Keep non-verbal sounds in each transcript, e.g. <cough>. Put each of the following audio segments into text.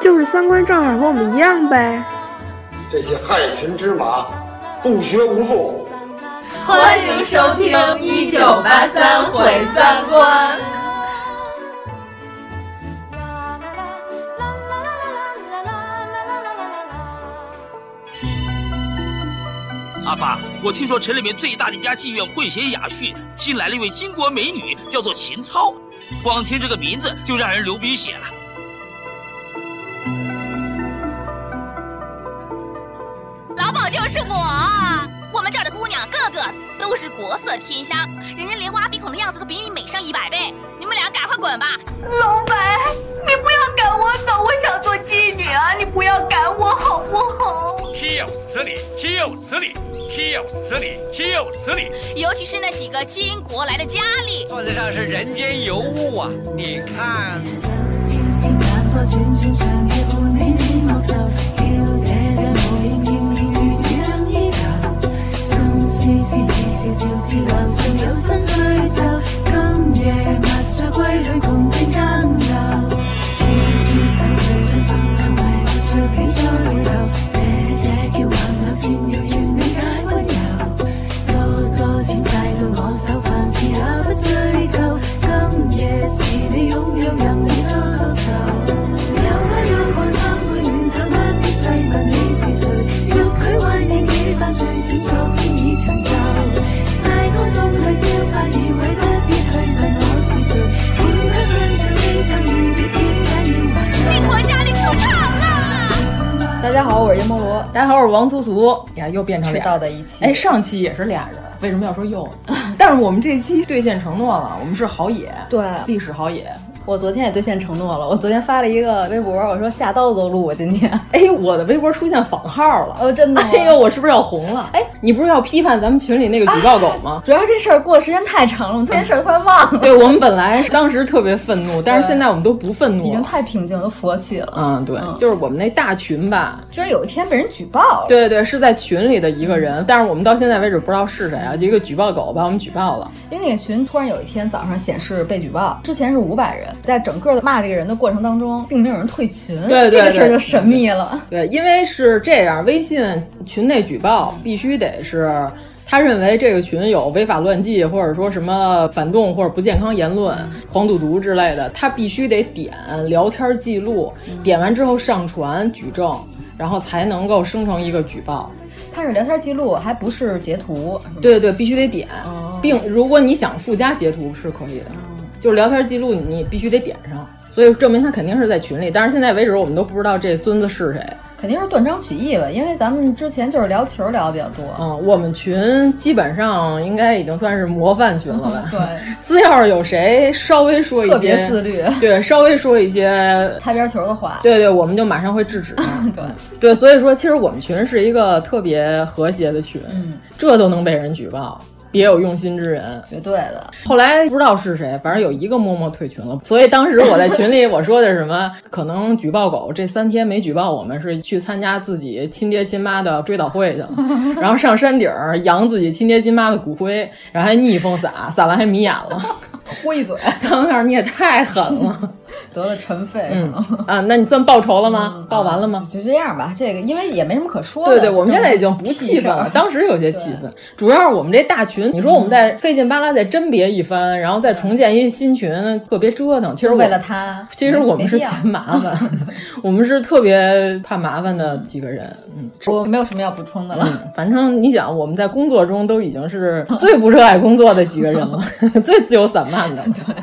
就是三观正好和我们一样呗。这些害群之马，不学无术。欢迎收听《一九八三毁三观》。阿爸，我听说城里面最大的一家妓院混血雅婿，新来了一位巾帼美女，叫做秦操。光听这个名字就让人流鼻血了。就是我，我们这儿的姑娘个个都是国色天香，人家连挖鼻孔的样子都比你美上一百倍。你们俩赶快滚吧！老板，你不要赶我走，我想做妓女啊！你不要赶我好不好？岂有此理！岂有此理！岂有此理！岂有此理！尤其是那几个金国来的佳丽，算得上是人间尤物啊！你看。是自笑笑自留，笑有心追就。今夜默在归里共听更。大家好，我是阎摩罗。大家好，我是王苏苏。呀，又变成迟到的一期。哎，上期也是俩人，为什么要说又？<laughs> 但是我们这期兑现承诺了，我们是好野，对，历史好野。我昨天也兑现承诺了，我昨天发了一个微博，我说下刀子都录我今天。<laughs> 哎，我的微博出现仿号了，哦，真的。哎呦，我是不是要红了？哎，你不是要批判咱们群里那个举报狗吗？<laughs> 主要这事儿过的时间太长了，这件事儿快忘了。对我们本来当时特别愤怒，但是现在我们都不愤怒，已经太平静，都佛系了。嗯，对，就是我们那大群吧，居然有一天被人举报了。对对对，是在群里的一个人，但是我们到现在为止不知道是谁啊，就一个举报狗把我们举报了。因为那个群突然有一天早上显示被举报，之前是五百人，在整个的骂这个人的过程当中，并没有人退群，对这个事儿就神秘了。对，因为是这样，微信群内举报必须得是他认为这个群有违法乱纪，或者说什么反动或者不健康言论、黄赌毒之类的，他必须得点聊天记录，点完之后上传举证，然后才能够生成一个举报。它是聊天记录，还不是截图。对对对，必须得点，并如果你想附加截图是可以的，就是聊天记录你必须得点上。所以证明他肯定是在群里，但是现在为止我们都不知道这孙子是谁，肯定是断章取义吧？因为咱们之前就是聊球聊的比较多，嗯，我们群基本上应该已经算是模范群了吧？对，<laughs> 只要是有谁稍微说一些特别自律，对，稍微说一些 <laughs> 擦边球的话，对对，我们就马上会制止。对对，所以说其实我们群是一个特别和谐的群，嗯，这都能被人举报。别有用心之人，绝对的。后来不知道是谁，反正有一个默默退群了。所以当时我在群里我说的什么，<laughs> 可能举报狗这三天没举报我们，是去参加自己亲爹亲妈的追悼会去了，<laughs> 然后上山顶扬自己亲爹亲妈的骨灰，然后还逆风撒，撒完还迷眼了，<laughs> 呼一嘴。当面你也太狠了，<laughs> 得了尘肺。嗯 <laughs> 啊，那你算报仇了吗？报完了吗？就这样吧，这个因为也没什么可说的。对对，我们现在已经不气愤了，当时有些气愤，主要是我们这大群。你说我们在费劲巴拉再甄别一番，然后再重建一新群，特别折腾。其实为了他，其实我们是嫌麻烦，我们是特别怕麻烦的几个人。嗯，我没有什么要补充的了。<laughs> 反正你想，我们在工作中都已经是最不热爱工作的几个人了，最自由散漫的。对。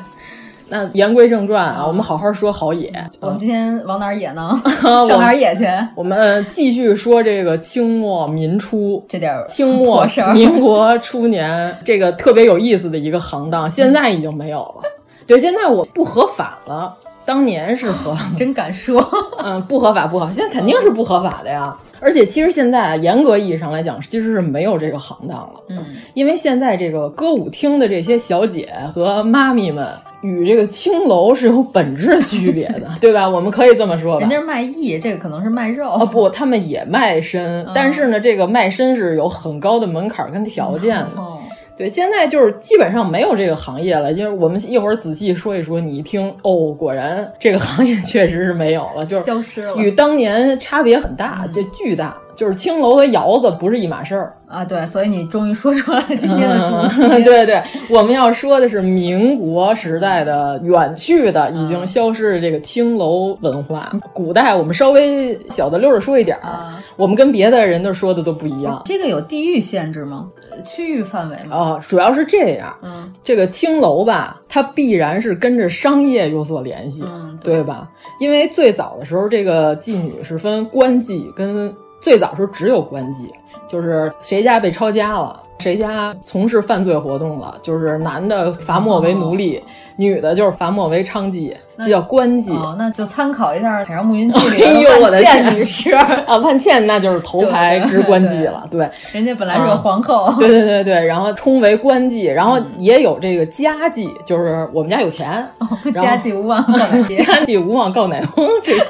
那言归正传啊，我们好好说好野。我们今天往哪儿野呢？<laughs> 上哪儿野去？我们继续说这个清末民初这点清末民国初年这个特别有意思的一个行当，<laughs> 现在已经没有了。对，现在我不合法了。当年是合，<laughs> 真敢说，嗯，不合法不好，现在肯定是不合法的呀。而且其实现在啊严格意义上来讲，其实是没有这个行当了。嗯，因为现在这个歌舞厅的这些小姐和妈咪们。与这个青楼是有本质区别的，<laughs> 对吧？我们可以这么说吧。人家是卖艺，这个可能是卖肉。啊，不，他们也卖身，嗯、但是呢，这个卖身是有很高的门槛跟条件的。哦、对，现在就是基本上没有这个行业了。就是我们一会儿仔细说一说，你一听，哦，果然这个行业 <laughs> 确实是没有了，就是消失了，与当年差别很大，嗯、就巨大。就是青楼和窑子不是一码事儿啊，对，所以你终于说出来今天的主题。嗯、<laughs> 对对，我们要说的是民国时代的远去的、已经消失的这个青楼文化。古代我们稍微小的溜着说一点儿，啊、我们跟别的人都说的都不一样。这个有地域限制吗？区域范围吗？啊，主要是这样。嗯，这个青楼吧，它必然是跟着商业有所联系，对吧？因为最早的时候，这个妓女是分官妓跟。最早时候只有官妓，就是谁家被抄家了，谁家从事犯罪活动了，就是男的罚没为奴隶，哦、女的就是罚没为娼妓，这叫官妓。哦，那就参考一下《海上牧云记》里的 <laughs> 万茜女士。<laughs> 啊，万茜那就是头牌之官妓了，对，人家本来是个皇后，<laughs> 啊、对对对对，然后充为官妓，然后也有这个家妓，就是我们家有钱，哦、家妓无望告乃翁，家妓无望告乃翁，这个。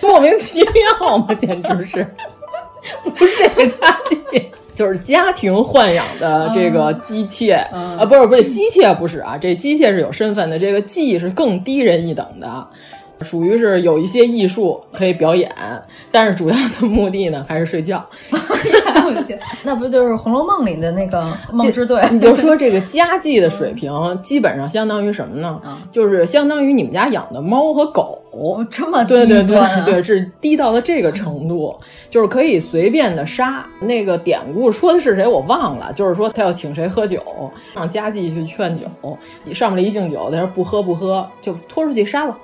<laughs> 莫名其妙嘛，简直是。<laughs> 不是这个家妓，就是家庭豢养的这个姬妾、嗯、啊，不是不是姬妾不是啊，这姬妾是有身份的，这个妓是更低人一等的。属于是有一些艺术可以表演，但是主要的目的呢还是睡觉。<laughs> 那不就是《红楼梦》里的那个梦之队？你就说这个家妓的水平，基本上相当于什么呢？嗯、<laughs> 就是相当于你们家养的猫和狗。哦、这么对对对啊、对，是低到了这个程度，<laughs> 就是可以随便的杀。那个典故说的是谁我忘了，就是说他要请谁喝酒，让家妓去劝酒，上面了一敬酒，他说不喝不喝，就拖出去杀了。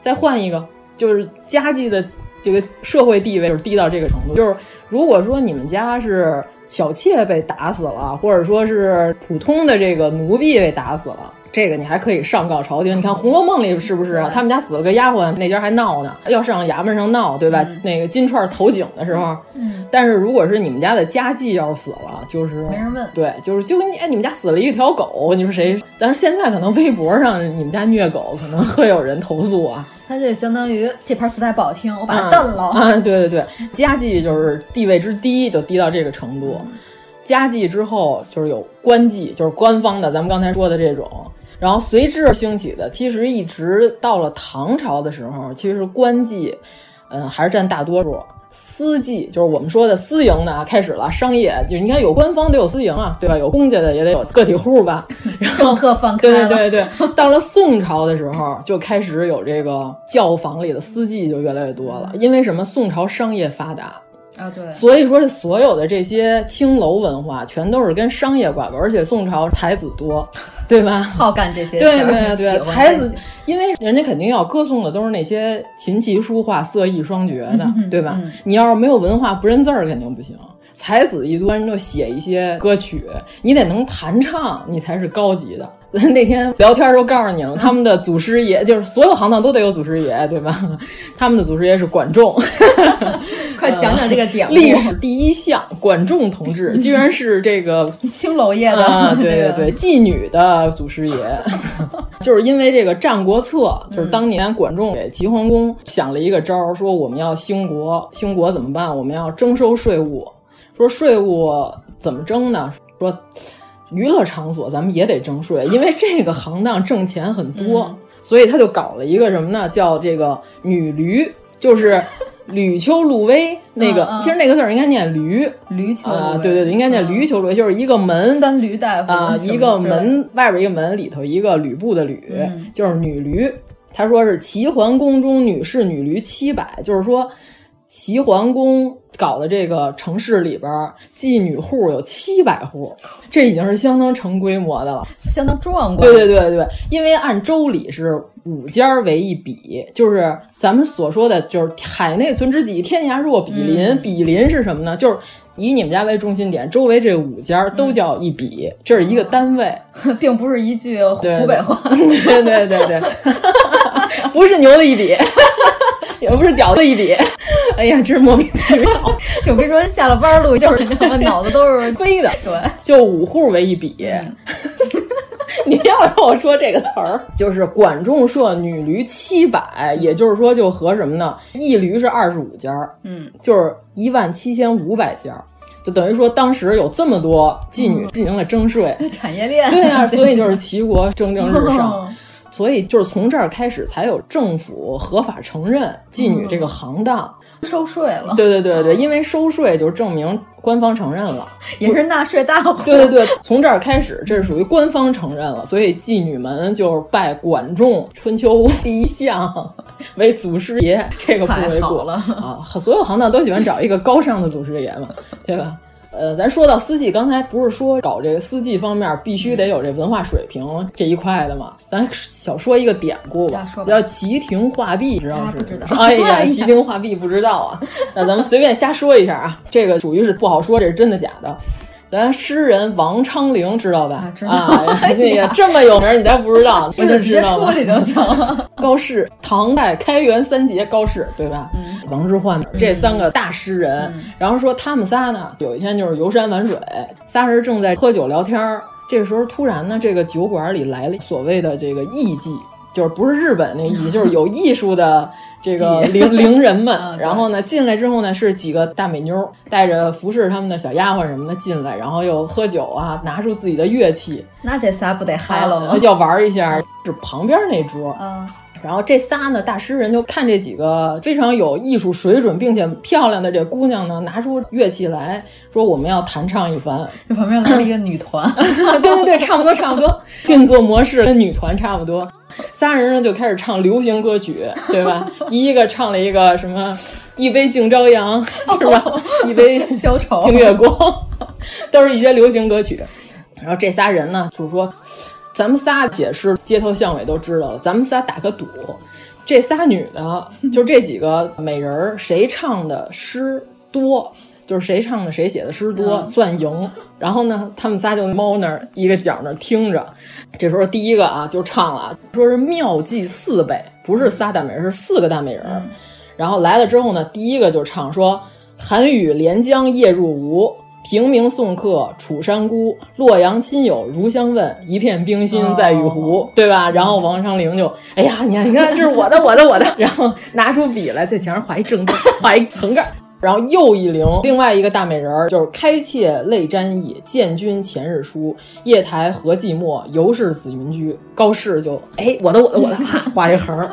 再换一个，就是家计的这个社会地位就是低到这个程度。就是如果说你们家是小妾被打死了，或者说是普通的这个奴婢被打死了，这个你还可以上告朝廷。你看《红楼梦》里是不是啊？他们家死了个丫鬟，那家还闹呢，要上衙门上闹，对吧？嗯、那个金钏投井的时候，嗯，但是如果是你们家的家妓要是死了，就是没人问，对，就是就你哎，你们家死了一条狗，你说谁？但是现在可能微博上你们家虐狗，可能会有人投诉啊。它就相当于这盘磁带不好听，我把它蹬了。啊、嗯，对对对，家妓就是地位之低，就低到这个程度。嗯、家妓之后就是有官妓，就是官方的，咱们刚才说的这种。然后随之而兴起的，其实一直到了唐朝的时候，其实官妓，嗯，还是占大多数。私妓就是我们说的私营的啊，开始了。商业就是你看有官方得有私营啊，对吧？有公家的也得有个体户吧。<laughs> 然后政策放开对对对对，到了宋朝的时候，就开始有这个教坊里的私妓就越来越多了。因为什么？宋朝商业发达。啊，对，所以说所有的这些青楼文化全都是跟商业挂钩，而且宋朝才子多，<laughs> 对吧？好干这些事对对对，才子，因为人家肯定要歌颂的都是那些琴棋书画、色艺双绝的，嗯、对吧？嗯、你要是没有文化，不认字儿，肯定不行。才子一端就写一些歌曲，你得能弹唱，你才是高级的。<laughs> 那天聊天都告诉你了，他们的祖师爷就是所有行当都得有祖师爷，对吧？<laughs> 他们的祖师爷是管仲。快讲讲这个典故。历史第一项，管仲同志 <laughs> 居然是这个青楼业的，啊、<laughs> 对对对，妓女的祖师爷。<laughs> 就是因为这个《战国策》，就是当年管仲给齐桓公想了一个招儿，说我们要兴国，兴国怎么办？我们要征收税务。说税务怎么征呢？说娱乐场所咱们也得征税，因为这个行当挣钱很多，嗯、所以他就搞了一个什么呢？叫这个女驴，就是吕秋露威那个，嗯。嗯、其实那个字儿应该念驴，驴秋啊，对对对，应该念驴秋露威，就是一个门。三驴大夫啊，一个门外边一个门里头一个吕布的吕，嗯、就是女驴。他说是齐桓公中女士女驴七百，就是说齐桓公。搞的这个城市里边，妓女户有七百户，这已经是相当成规模的了，相当壮观。对对对对，因为按周礼是五家为一比，就是咱们所说的，就是海内存知己，天涯若比邻。嗯、比邻是什么呢？就是以你们家为中心点，周围这五家都叫一比，嗯、这是一个单位，<laughs> 并不是一句湖北话。对对对对。<laughs> 不是牛的一笔，也不是屌的一笔。哎呀，真是莫名其妙。就我跟你说，下了班路就是他妈脑子都是 <laughs> 飞的。对，就五户为一笔。<laughs> 你要让我说这个词儿，就是管仲社女驴七百，也就是说，就和什么呢？一驴是二十五家，嗯，就是一万七千五百家，就等于说当时有这么多妓女进行了征税，产业链。对啊，<laughs> 所以就是齐国蒸蒸日上。所以就是从这儿开始，才有政府合法承认妓女这个行当，收税了。对对对对，因为收税就证明官方承认了，也是纳税大户。对对对，从这儿开始，这是属于官方承认了，所以妓女们就是拜管仲，春秋第一相为祖师爷，这个不为过了啊。所有行当都喜欢找一个高尚的祖师爷嘛，对吧？呃，咱说到司机，刚才不是说搞这个司机方面必须得有这文化水平这一块的吗？咱小说一个典故吧，叫齐亭画壁，知道是？不知道。哎呀，齐亭画壁不知道啊？<laughs> 那咱们随便瞎说一下啊，这个属于是不好说，这是真的假的。咱诗人王昌龄知道吧？知道。<laughs> 那个这么有名，你再不知道，<laughs> 我就直接出去就行了。<laughs> 高适，唐代开元三杰，高适对吧？嗯。王之涣这三个大诗人，然后说他们仨呢，有一天就是游山玩水，仨人正在喝酒聊天儿，这个时候突然呢，这个酒馆里来了所谓的这个艺妓，就是不是日本那艺，就是有艺术的。这个伶伶 <laughs> 人们，然后呢进来之后呢是几个大美妞带着服侍他们的小丫鬟什么的进来，然后又喝酒啊，拿出自己的乐器，那这仨不得嗨了吗？要玩一下，是旁边那桌。嗯，然后这仨呢大诗人就看这几个非常有艺术水准并且漂亮的这姑娘呢，拿出乐器来说我们要弹唱一番。这 <laughs> 旁边来了一个女团，<laughs> 对对对，差不多差不多，运作模式跟女团差不多。仨人呢就开始唱流行歌曲，对吧？第一个唱了一个什么“一杯敬朝阳” <laughs> 是吧？一杯消愁敬月光，都是一些流行歌曲。然后这仨人呢，就是说，咱们仨解释，街头巷尾都知道了。咱们仨打个赌，这仨女的，<laughs> 就这几个美人儿，谁唱的诗多，就是谁唱的谁写的诗多，算赢。然后呢，他们仨就猫那儿一个角那儿听着。这时候第一个啊就唱了，说是妙计四倍，不是仨大美人，是四个大美人。然后来了之后呢，第一个就唱说：“寒雨连江夜入吴，平明送客楚山孤。洛阳亲友如相问，一片冰心在玉壶。”对吧？然后王昌龄就：“哎呀，你看，你看，这是我的，我的，我的。<laughs> ”然后拿出笔来，在墙上画一正字，<laughs> 画一层盖。然后又一灵，另外一个大美人儿就是开妾泪沾衣，见君前日书，夜台何寂寞，犹是紫云居。高适就哎，我的我的我的，<laughs> 画一横，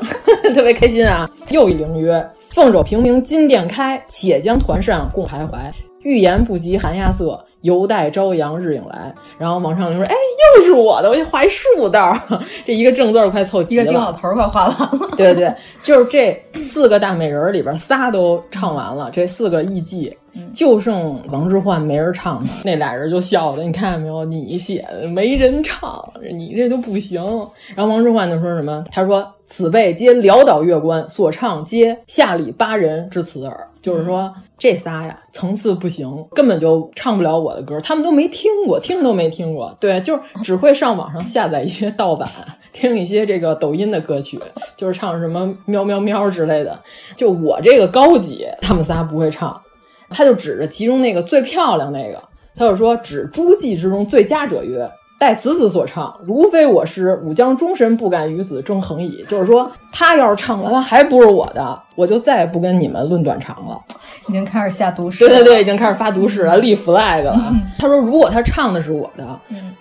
特别开心啊。又一灵曰：凤肘平明金殿开，且将团扇共徘徊。欲言不及韩亚瑟，犹待朝阳日影来。然后王昌龄说：“哎，又是我的，我就画一竖道，<laughs> 这一个正字快凑齐了。一个丁老头快画完了。对对，就是这四个大美人里边仨都唱完了，这四个艺妓就剩王之涣没人唱了，那俩人就笑的，你看见没有？你写的没人唱，你这就不行。然后王之涣就说什么？他说：“此辈皆潦倒乐官，所唱皆下里巴人之词耳。”就是说这仨呀，层次不行，根本就唱不了我的歌，他们都没听过，听都没听过。对，就是只会上网上下载一些盗版，听一些这个抖音的歌曲，就是唱什么喵喵喵之类的。就我这个高级，他们仨不会唱。他就指着其中那个最漂亮那个，他就说：“指诸妓之中最佳者曰。”待此子所唱，如非我师，吾将终身不敢与子争衡矣。就是说，他要是唱完了还不是我的，我就再也不跟你们论短长了。已经开始下毒誓，对对对，已经开始发毒誓了，立 flag 了。他说，如果他唱的是我的，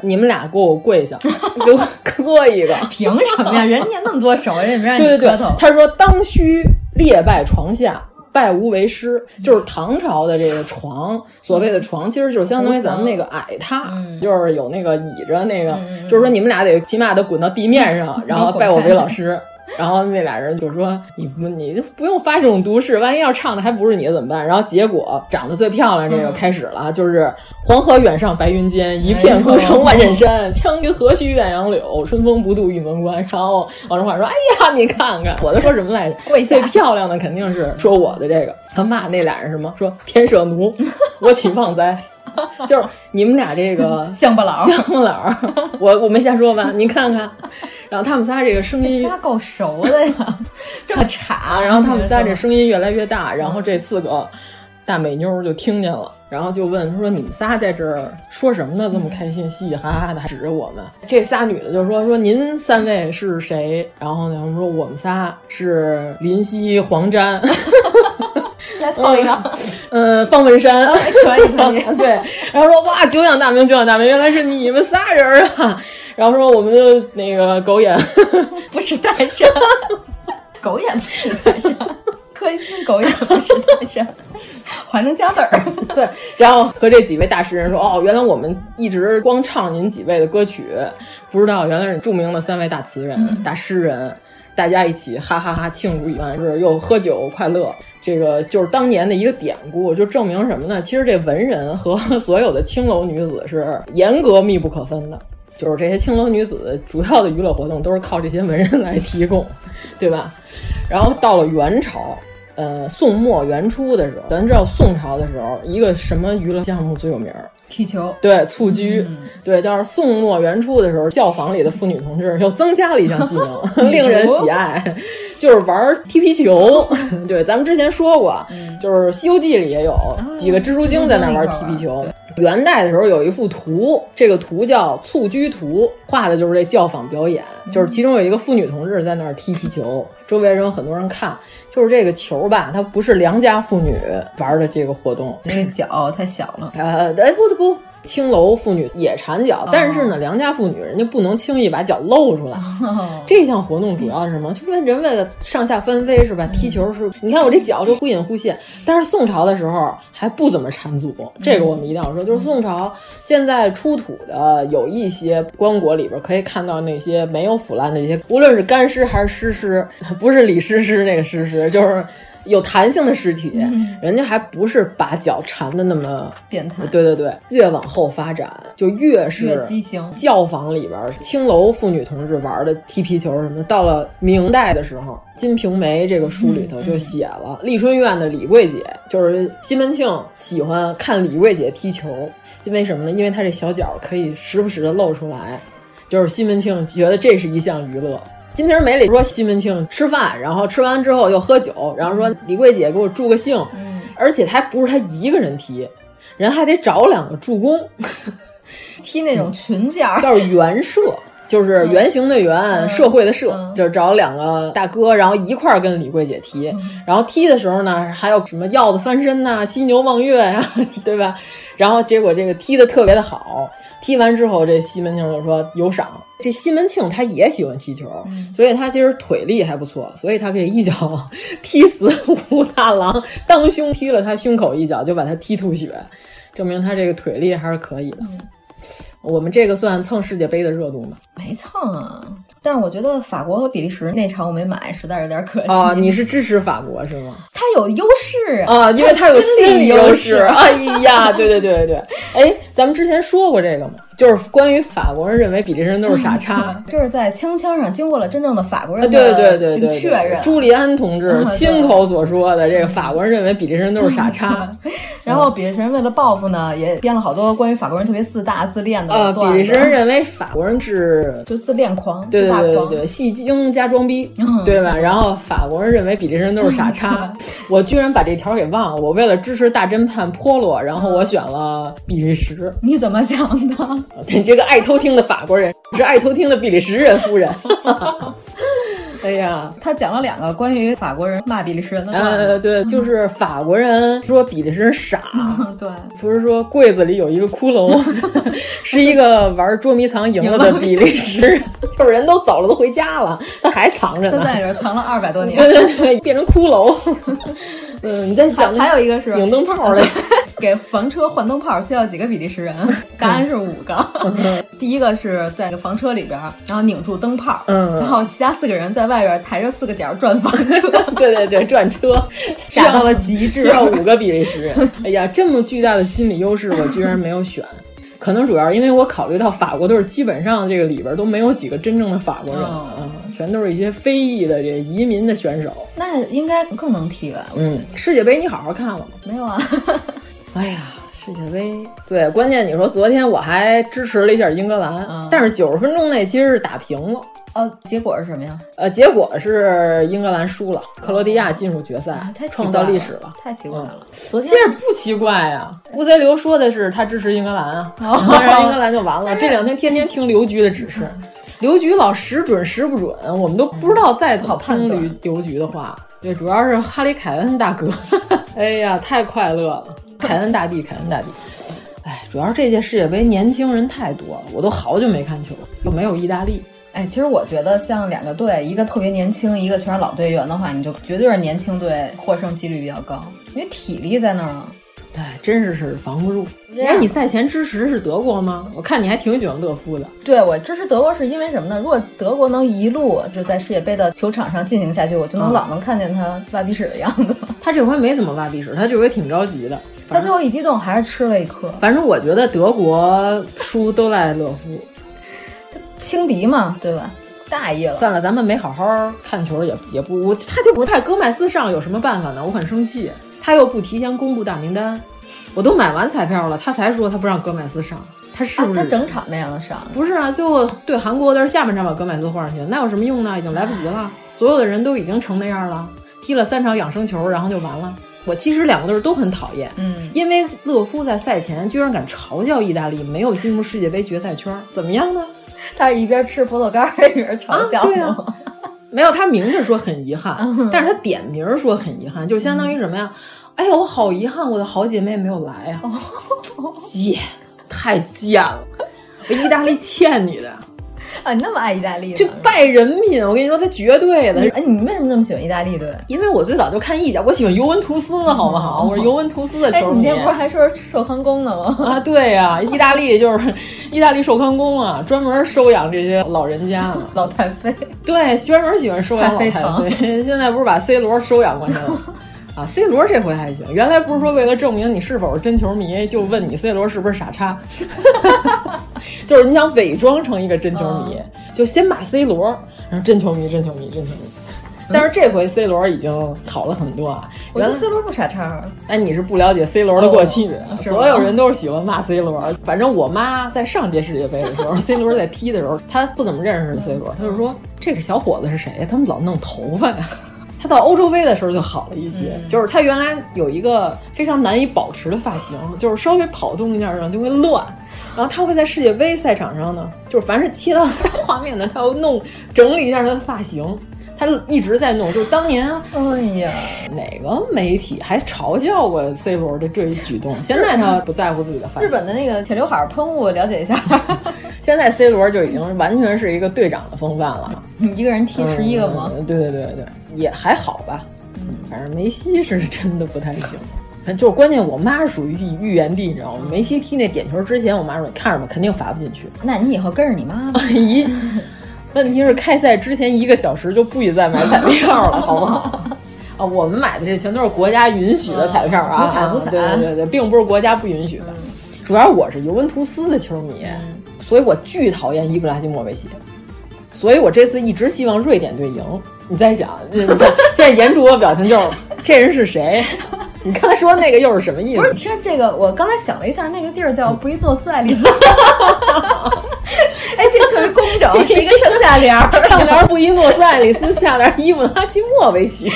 你们俩给我跪下，给我 <laughs> 磕一个。<laughs> 凭什么呀？人家那么多手，人也没让你磕头。对对对，他说当须列拜床下。拜吾为师，就是唐朝的这个床，所谓的床，其实就是相当于咱们那个矮榻，就是有那个倚着那个，就是说你们俩得起码得滚到地面上，<laughs> 然后拜我为老师。然后那俩人就说：“你不，你不用发这种毒誓，万一要唱的还不是你怎么办？”然后结果长得最漂亮这个开始了，就是黄河远上白云间，一片孤城万仞山。羌笛何须怨杨柳，春风不度玉门关。然后王春华说：“哎呀，你看看，我都说什么来着？最漂亮的肯定是说我的这个。他骂那俩人什么？说天舍奴，我岂忘哉？<laughs> 就是你们俩这个 <laughs> 乡巴佬，乡巴佬，我我没瞎说吧？您看看，然后他们仨这个声音，仨够熟的呀，<laughs> 这么差。然后他们仨这声音越来越大，然后这四个大美妞就听见了，然后就问他说：“你们仨在这儿说什么呢？这么开心，嘻嘻哈哈的，还指着我们。”这仨女的就说：“说您三位是谁？”然后呢，他们说：“我们仨是林夕、黄沾。”再凑一个，嗯，方文山，可以可 <laughs> 以，对，然后说哇，久仰大名，久仰大名，原来是你们仨人啊！然后说我们就那个狗眼 <laughs> 不是大象，狗眼不是大象，柯心狗眼不是大象，还能加字儿。<laughs> 对，然后和这几位大诗人说，哦，原来我们一直光唱您几位的歌曲，不知道原来是著名的三位大词人、嗯、大诗人。大家一起哈哈哈庆祝一番，是又喝酒快乐。这个就是当年的一个典故，就证明什么呢？其实这文人和所有的青楼女子是严格密不可分的。就是这些青楼女子主要的娱乐活动都是靠这些文人来提供，对吧？然后到了元朝，呃，宋末元初的时候，咱知道宋朝的时候，一个什么娱乐项目最有名？踢球，对，蹴鞠，嗯、对。但是宋末元初的时候，教坊里的妇女同志 <laughs> 又增加了一项技能，<laughs> 令人喜爱，就是玩踢皮球。<laughs> 对，咱们之前说过，嗯、就是《西游记》里也有几个蜘蛛精在那玩踢皮球。元代的时候有一幅图，这个图叫《蹴鞠图》，画的就是这教坊表演，就是其中有一个妇女同志在那儿踢皮球，周围人有很多人看。就是这个球吧，它不是良家妇女玩的这个活动，那个脚太小了。呃，哎，不不，青楼妇女也缠脚，但是呢，良家妇女人家不能轻易把脚露出来。这项活动主要是什么？就是人为了上下翻飞是吧？踢球是，你看我这脚就忽隐忽现。但是宋朝的时候还不怎么缠足，这个我们一定要说。就是宋朝现在出土的有一些棺椁里边可以看到那些没有腐烂的这些，无论是干尸还是湿尸，不是李师师那个湿尸，就是。有弹性的尸体，嗯、人家还不是把脚缠的那么变态。对对对，越往后发展就越是越畸形。教坊里边青楼妇女同志玩的踢皮球什么的，到了明代的时候，《金瓶梅》这个书里头就写了，丽春院的李桂姐就是西门庆喜欢看李桂姐踢球，因为什么呢？因为她这小脚可以时不时的露出来，就是西门庆觉得这是一项娱乐。《金瓶梅》里说西门庆吃饭，然后吃完之后又喝酒，然后说李桂姐给我助个兴，嗯、而且他还不是他一个人踢，人还得找两个助攻，<laughs> 踢那种群架，<laughs> 叫圆社，就是圆形的圆，嗯、社会的社，就是找两个大哥，然后一块儿跟李桂姐踢，嗯、然后踢的时候呢，还有什么鹞子翻身呐、<laughs> 犀牛望月呀、啊，<laughs> 对吧？然后结果这个踢的特别的好，踢完之后，这西门庆就说有赏。这西门庆他也喜欢踢球，嗯、所以他其实腿力还不错，所以他可以一脚 <laughs> 踢死武大郎，当胸踢了他胸口一脚，就把他踢吐血，证明他这个腿力还是可以的。嗯、我们这个算蹭世界杯的热度吗？没蹭啊。但是我觉得法国和比利时那场我没买，实在有点可惜。啊，你是支持法国是吗？<laughs> 他有优势啊，因为他有心理优势。哎呀，对对对对对，哎，咱们之前说过这个嘛，就是关于法国人认为比利时人都是傻叉，<laughs> 就是在枪枪上经过了真正的法国人的对对对对确认。朱利安同志亲口所说的，这个法国人认为比利时人都是傻叉。<laughs> 然后比利时人为了报复呢，也编了好多关于法国人特别自大自恋的呃。比利时人认为法国人是就自恋狂，对对对对，戏精加装逼，对吧？然后法国人认为比利时人都是傻叉。<laughs> 我居然把这条给忘了。我为了支持大侦探波洛，然后我选了比利时。你怎么想的？你这个爱偷听的法国人是爱偷听的比利时人夫人。<laughs> 哎呀，他讲了两个关于法国人骂比利时人的。呃，对，<laughs> 就是法国人说比利时人傻，<laughs> 对，不是说柜子里有一个骷髅，是一个玩捉迷藏赢了的比利时人，就是人都走了，都回家了，他还藏着呢，他在这儿藏了二百多年，对对对，变成骷髅。嗯，你再讲，还有一个是拧灯泡的，给房车换灯泡需要几个比利时人？<laughs> 答案是五个。<laughs> 第一个是在个房车里边，然后拧住灯泡，嗯，然后其他四个人在外边抬着四个角转房车，<laughs> 对对对，转车，达到了极致，需要五个比利时人。哎呀，这么巨大的心理优势，我居然没有选。可能主要因为我考虑到法国队基本上这个里边都没有几个真正的法国人啊、哦，全都是一些非裔的这移民的选手。那应该更能踢吧？嗯，世界杯你好好看了吗？没有啊。哎呀，世界杯对，关键你说昨天我还支持了一下英格兰，嗯、但是九十分钟内其实是打平了。哦，结果是什么呀？呃，结果是英格兰输了，克罗地亚进入决赛，啊、创造历史了，太奇怪了。嗯、昨天这不奇怪呀、啊，乌贼刘说的是他支持英格兰啊，哦、然后英格兰就完了。<laughs> 这两天天天听刘局的指示，刘局老时准时不准，我们都不知道再怎么听刘刘局的话。对，主要是哈里凯恩大哥，<laughs> 哎呀，太快乐了，凯恩大帝，凯恩大帝。哎，主要是这届世界杯年轻人太多了，我都好久没看球，又没有意大利。哎，其实我觉得像两个队，一个特别年轻，一个全是老队员的话，你就绝对是年轻队获胜几率比较高，因为体力在那儿啊。对，真是是防不住。哎，你赛前支持是德国吗？我看你还挺喜欢勒夫的。对，我支持德国是因为什么呢？如果德国能一路就在世界杯的球场上进行下去，我就能老能看见他挖鼻屎的样子。<laughs> 他这回没怎么挖鼻屎，他这回挺着急的。他最后一激动还是吃了一颗。反正我觉得德国输都赖勒夫，轻敌嘛，对吧？大意了。算了，咱们没好好看球，也也不，我他就不派戈麦斯上有什么办法呢？我很生气，他又不提前公布大名单，我都买完彩票了，他才说他不让戈麦斯上，他是不是？啊、他整场没让他上？不是啊，最后对韩国的是下半场把戈麦斯换上去，那有什么用呢？已经来不及了，所有的人都已经成那样了，踢了三场养生球，然后就完了。我其实两个队都很讨厌，嗯，因为勒夫在赛前居然敢嘲笑意大利没有进入世界杯决赛圈，怎么样呢？<laughs> 他一边吃葡萄干一边嘲笑、啊，对啊，没有他明着说很遗憾，但是他点名说很遗憾，就相当于什么呀？哎呀，我好遗憾，我的好姐妹没有来啊！贱，太贱了，意大利 <laughs> 欠你的。啊，你那么爱意大利，就拜人品！我跟你说，他绝对的。哎，你为什么那么喜欢意大利队？因为我最早就看意甲，我喜欢尤文图斯，好不好？我是尤文图斯的球迷。哎，你那不是还说寿康宫呢吗？啊，对呀、啊，意大利就是意大利寿康宫啊，专门收养这些老人家，<laughs> 老太妃。对，专门喜欢收养老太妃。<laughs> 现在不是把 C 罗收养过去了？啊，C 罗这回还行，原来不是说为了证明你是否是真球迷，就问你 C 罗是不是傻叉，<laughs> 就是你想伪装成一个真球迷，嗯、就先骂 C 罗，然后真球迷，真球迷，真球迷。但是这回 C 罗已经好了很多啊！我觉得 C 罗不傻叉，哎，你是不了解 C 罗的过去，哦、所有人都是喜欢骂 C 罗。反正我妈在上届世界杯的时候，<laughs> C 罗在踢的时候，她不怎么认识 C 罗，她就说这个小伙子是谁呀？他们老弄头发呀。他到欧洲杯的时候就好了一些，嗯、就是他原来有一个非常难以保持的发型，就是稍微跑动一下上就会乱，然后他会在世界杯赛场上呢，就是凡是切到大画面的，他要弄整理一下他的发型，他一直在弄。就是当年，哎呀，哪个媒体还嘲笑过 C 罗的这一举动？现在他不在乎自己的发型。日本的那个铁刘海喷雾，了解一下。现在 C 罗就已经完全是一个队长的风范了。你 <laughs> 一个人踢十一个吗？嗯、对对对对，也还好吧。嗯，反正梅西是真的不太行。就是关键，我妈是属于预言帝，你知道吗？梅西踢那点球之前，我妈说：“你看着吧，肯定罚不进去。”那你以后跟着你妈吧。一问题是开赛之前一个小时就不许再买彩票了，好不好？<laughs> 啊，我们买的这全都是国家允许的彩票啊，足彩足彩，对对对对，并不是国家不允许的。主要我是尤文图斯的球迷，所以我巨讨厌伊布拉希莫维奇。所以我这次一直希望瑞典队赢。你在想，你看现在严主播表情就是这人是谁？你刚才说那个又是什么意思？不是，其实这个我刚才想了一下，那个地儿叫布宜诺斯艾利斯。<laughs> 哎，这个特别工整，是一个上下联儿，上联布宜诺斯艾利斯，下联伊布拉希莫维奇。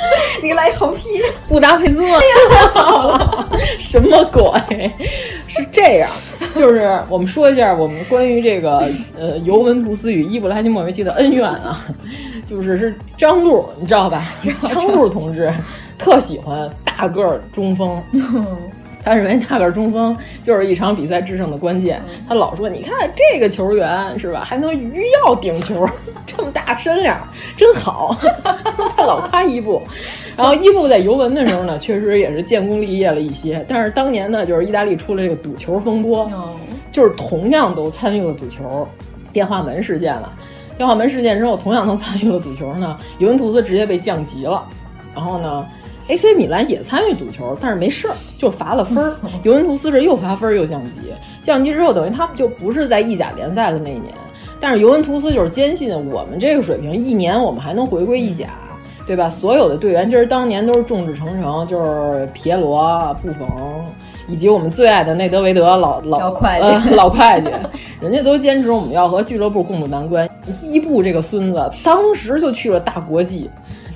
<laughs> 你给来一横批，布达佩斯。好了，<laughs> 什么鬼？是这样，就是我们说一下我们关于这个呃尤文图斯与伊布拉希莫维奇的恩怨啊，就是是张璐，你知道吧？张璐同志特喜欢大个儿中锋。<laughs> 他认为大个中锋就是一场比赛制胜的关键。他老说：“你看这个球员是吧，还能鱼跃顶球，<laughs> 这么大身量，真好。<laughs> ”他老夸伊布。然后伊布在尤文的时候呢，确实也是建功立业了一些。但是当年呢，就是意大利出了这个赌球风波，就是同样都参与了赌球，电话门事件了。电话门事件之后，同样都参与了赌球呢，尤文图斯直接被降级了。然后呢？AC 米兰也参与赌球，但是没事儿，就罚了分儿。<laughs> 尤文图斯是又罚分又降级，降级之后等于他们就不是在意甲联赛的那一年。但是尤文图斯就是坚信我们这个水平，一年我们还能回归意甲，对吧？所有的队员其实当年都是众志成城，就是皮耶罗、布冯、以及我们最爱的内德维德老老老会计、呃、老会计，人家都坚持我们要和俱乐部共度难关。伊布这个孙子当时就去了大国际，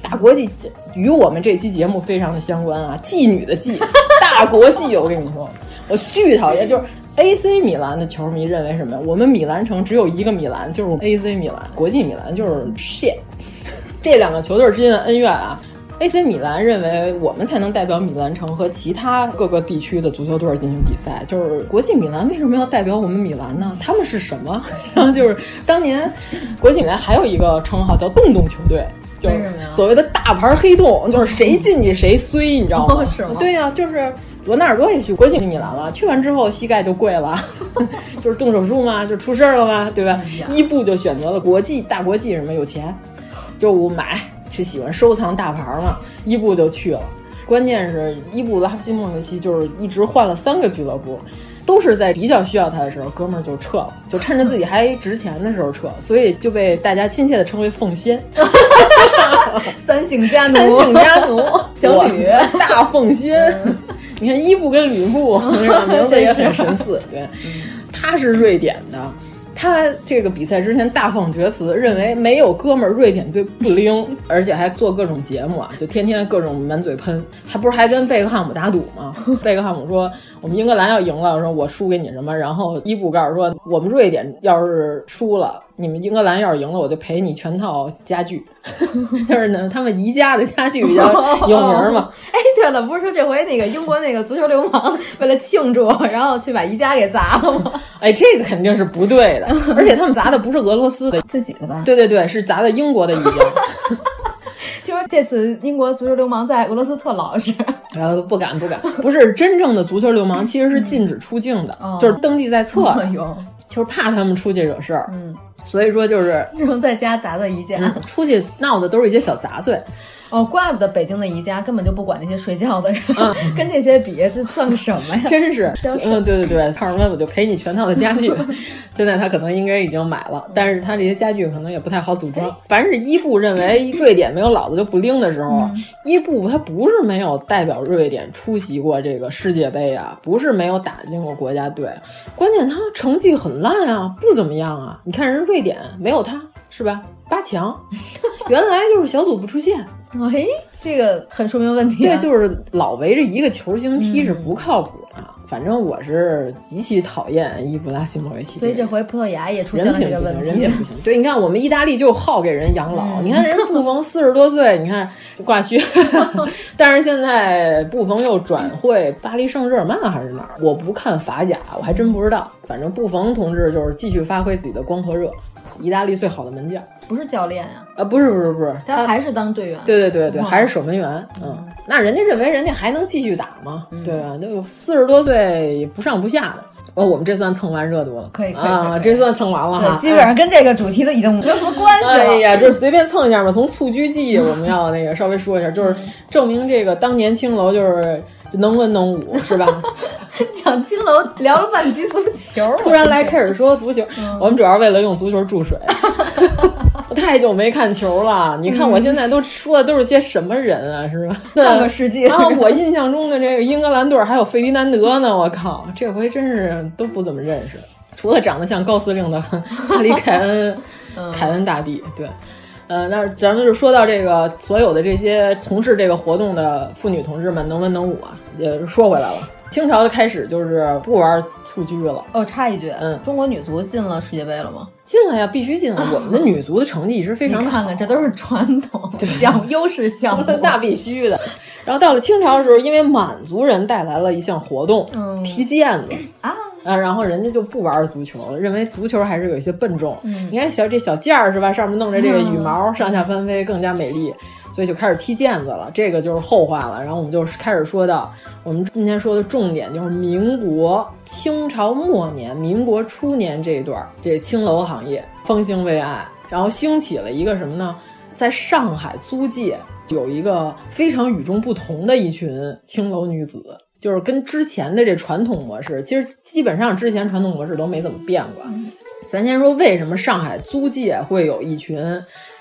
大国际与我们这期节目非常的相关啊，妓女的妓，<laughs> 大国际，我跟你说，我巨讨厌，就是 AC 米兰的球迷认为什么呀？我们米兰城只有一个米兰，就是我们 AC 米兰，国际米兰就是 shit。这两个球队之间的恩怨啊。AC 米兰认为我们才能代表米兰城和其他各个地区的足球队进行比赛。就是国际米兰为什么要代表我们米兰呢？他们是什么？然后就是当年国际米兰还有一个称号叫“洞洞球队”，就是所谓的大牌黑洞，就是谁进去谁衰，你知道吗？是吗？对呀、啊，就是罗纳尔多也去国际米兰了，去完之后膝盖就跪了，<laughs> 就是动手术嘛，就出事儿了嘛，对吧？伊布就选择了国际大国际，什么有钱就我买。去喜欢收藏大牌嘛？伊布就去了，关键是伊布拉西莫维奇就是一直换了三个俱乐部，都是在比较需要他的时候，哥们儿就撤了，就趁着自己还值钱的时候撤，所以就被大家亲切的称为凤仙，<laughs> 三姓家奴，三姓家奴，<laughs> 小吕大凤仙。你看伊布跟吕布名字也很神似，<laughs> 对，他是瑞典的。他这个比赛之前大放厥词，认为没有哥们儿瑞典队不灵，而且还做各种节目啊，就天天各种满嘴喷。他不是还跟贝克汉姆打赌吗？贝克汉姆说我们英格兰要赢了，说我输给你什么？然后伊布告诉说我们瑞典要是输了，你们英格兰要是赢了，我就赔你全套家具。<laughs> 就是呢，他们宜家的家具比较有名嘛。哎，对了，不是说这回那个英国那个足球流氓 <laughs> 为了庆祝，然后去把宜家给砸了吗？<laughs> 哎，这个肯定是不对的，而且他们砸的不是俄罗斯的，自己的吧？对对对，是砸的英国的宜家。就说这次英国足球流氓在俄罗斯特老实，<laughs> 呃，不敢不敢，不是真正的足球流氓，其实是禁止出境的，嗯、<laughs> 就是登记在册，<laughs> 就是怕他们出去惹事儿。嗯，所以说就是只能在家打打宜家、嗯，出去闹的都是一些小杂碎。哦，怪不得北京的宜家根本就不管那些睡觉的人，嗯、<laughs> 跟这些比，这算个什么呀？<laughs> 真是，嗯，对对对，告诉他我就赔你全套的家具。<laughs> 现在他可能应该已经买了，但是他这些家具可能也不太好组装。凡是伊布认为瑞典没有老子就不拎的时候，嗯、伊布他不是没有代表瑞典出席过这个世界杯啊，不是没有打进过国家队，关键他成绩很烂啊，不怎么样啊。你看人瑞典没有他是吧？八强，原来就是小组不出线。哎，这个很说明问题、啊。对，就是老围着一个球星踢是不靠谱的。嗯、反正我是极其讨厌伊布拉希莫维奇，所以这回葡萄牙也出现了这个问题。人品不行，对，你看我们意大利就好给人养老，嗯、你看人布冯四十多岁，你看挂靴 <laughs> <laughs> 但是现在布冯又转会巴黎圣日耳曼还是哪儿？我不看法甲，我还真不知道。反正布冯同志就是继续发挥自己的光和热。意大利最好的门将不是教练呀、啊？啊，不是不是不是，他还是当队员。对对对对，还是守门员。嗯，那人家认为人家还能继续打吗？嗯、对吧？都四十多岁不上不下的。哦，我们这算蹭完热度了，可以可以啊，这算蹭完了哈。基本上跟这个主题都已经没有什么关系了。哎呀，就是随便蹭一下吧。从蹴鞠记我们要那个稍微说一下，就是证明这个当年青楼就是能文能武，是吧？<laughs> 讲金楼聊了半集足球，突然来开始说足球，嗯、我们主要为了用足球注水。我 <laughs> 太久没看球了，你看我现在都说的都是些什么人啊，是吧？<laughs> 上个世纪。然后我印象中的这个英格兰队还有费迪南德呢，我靠，这回真是都不怎么认识，除了长得像高司令的哈里凯恩，凯恩大帝，对。呃，那咱们就说到这个所有的这些从事这个活动的妇女同志们能文能武啊，也说回来了。清朝的开始就是不玩蹴鞠了。哦，插一句，嗯，中国女足进了世界杯了吗？进了呀，必须进了。我们的女足的成绩一直非常你看看，这都是传统 <laughs> 项优势项目，<laughs> 那必须的。然后到了清朝的时候，因为满族人带来了一项活动，嗯，踢毽子啊。啊，然后人家就不玩足球了，认为足球还是有一些笨重。嗯，你看小这小件儿是吧？上面弄着这个羽毛，上下翻飞更加美丽，所以就开始踢毽子了。这个就是后话了。然后我们就开始说到我们今天说的重点，就是民国清朝末年、民国初年这一段，这青楼行业风兴未艾，然后兴起了一个什么呢？在上海租界有一个非常与众不同的一群青楼女子。就是跟之前的这传统模式，其实基本上之前传统模式都没怎么变过。嗯、咱先说为什么上海租界会有一群，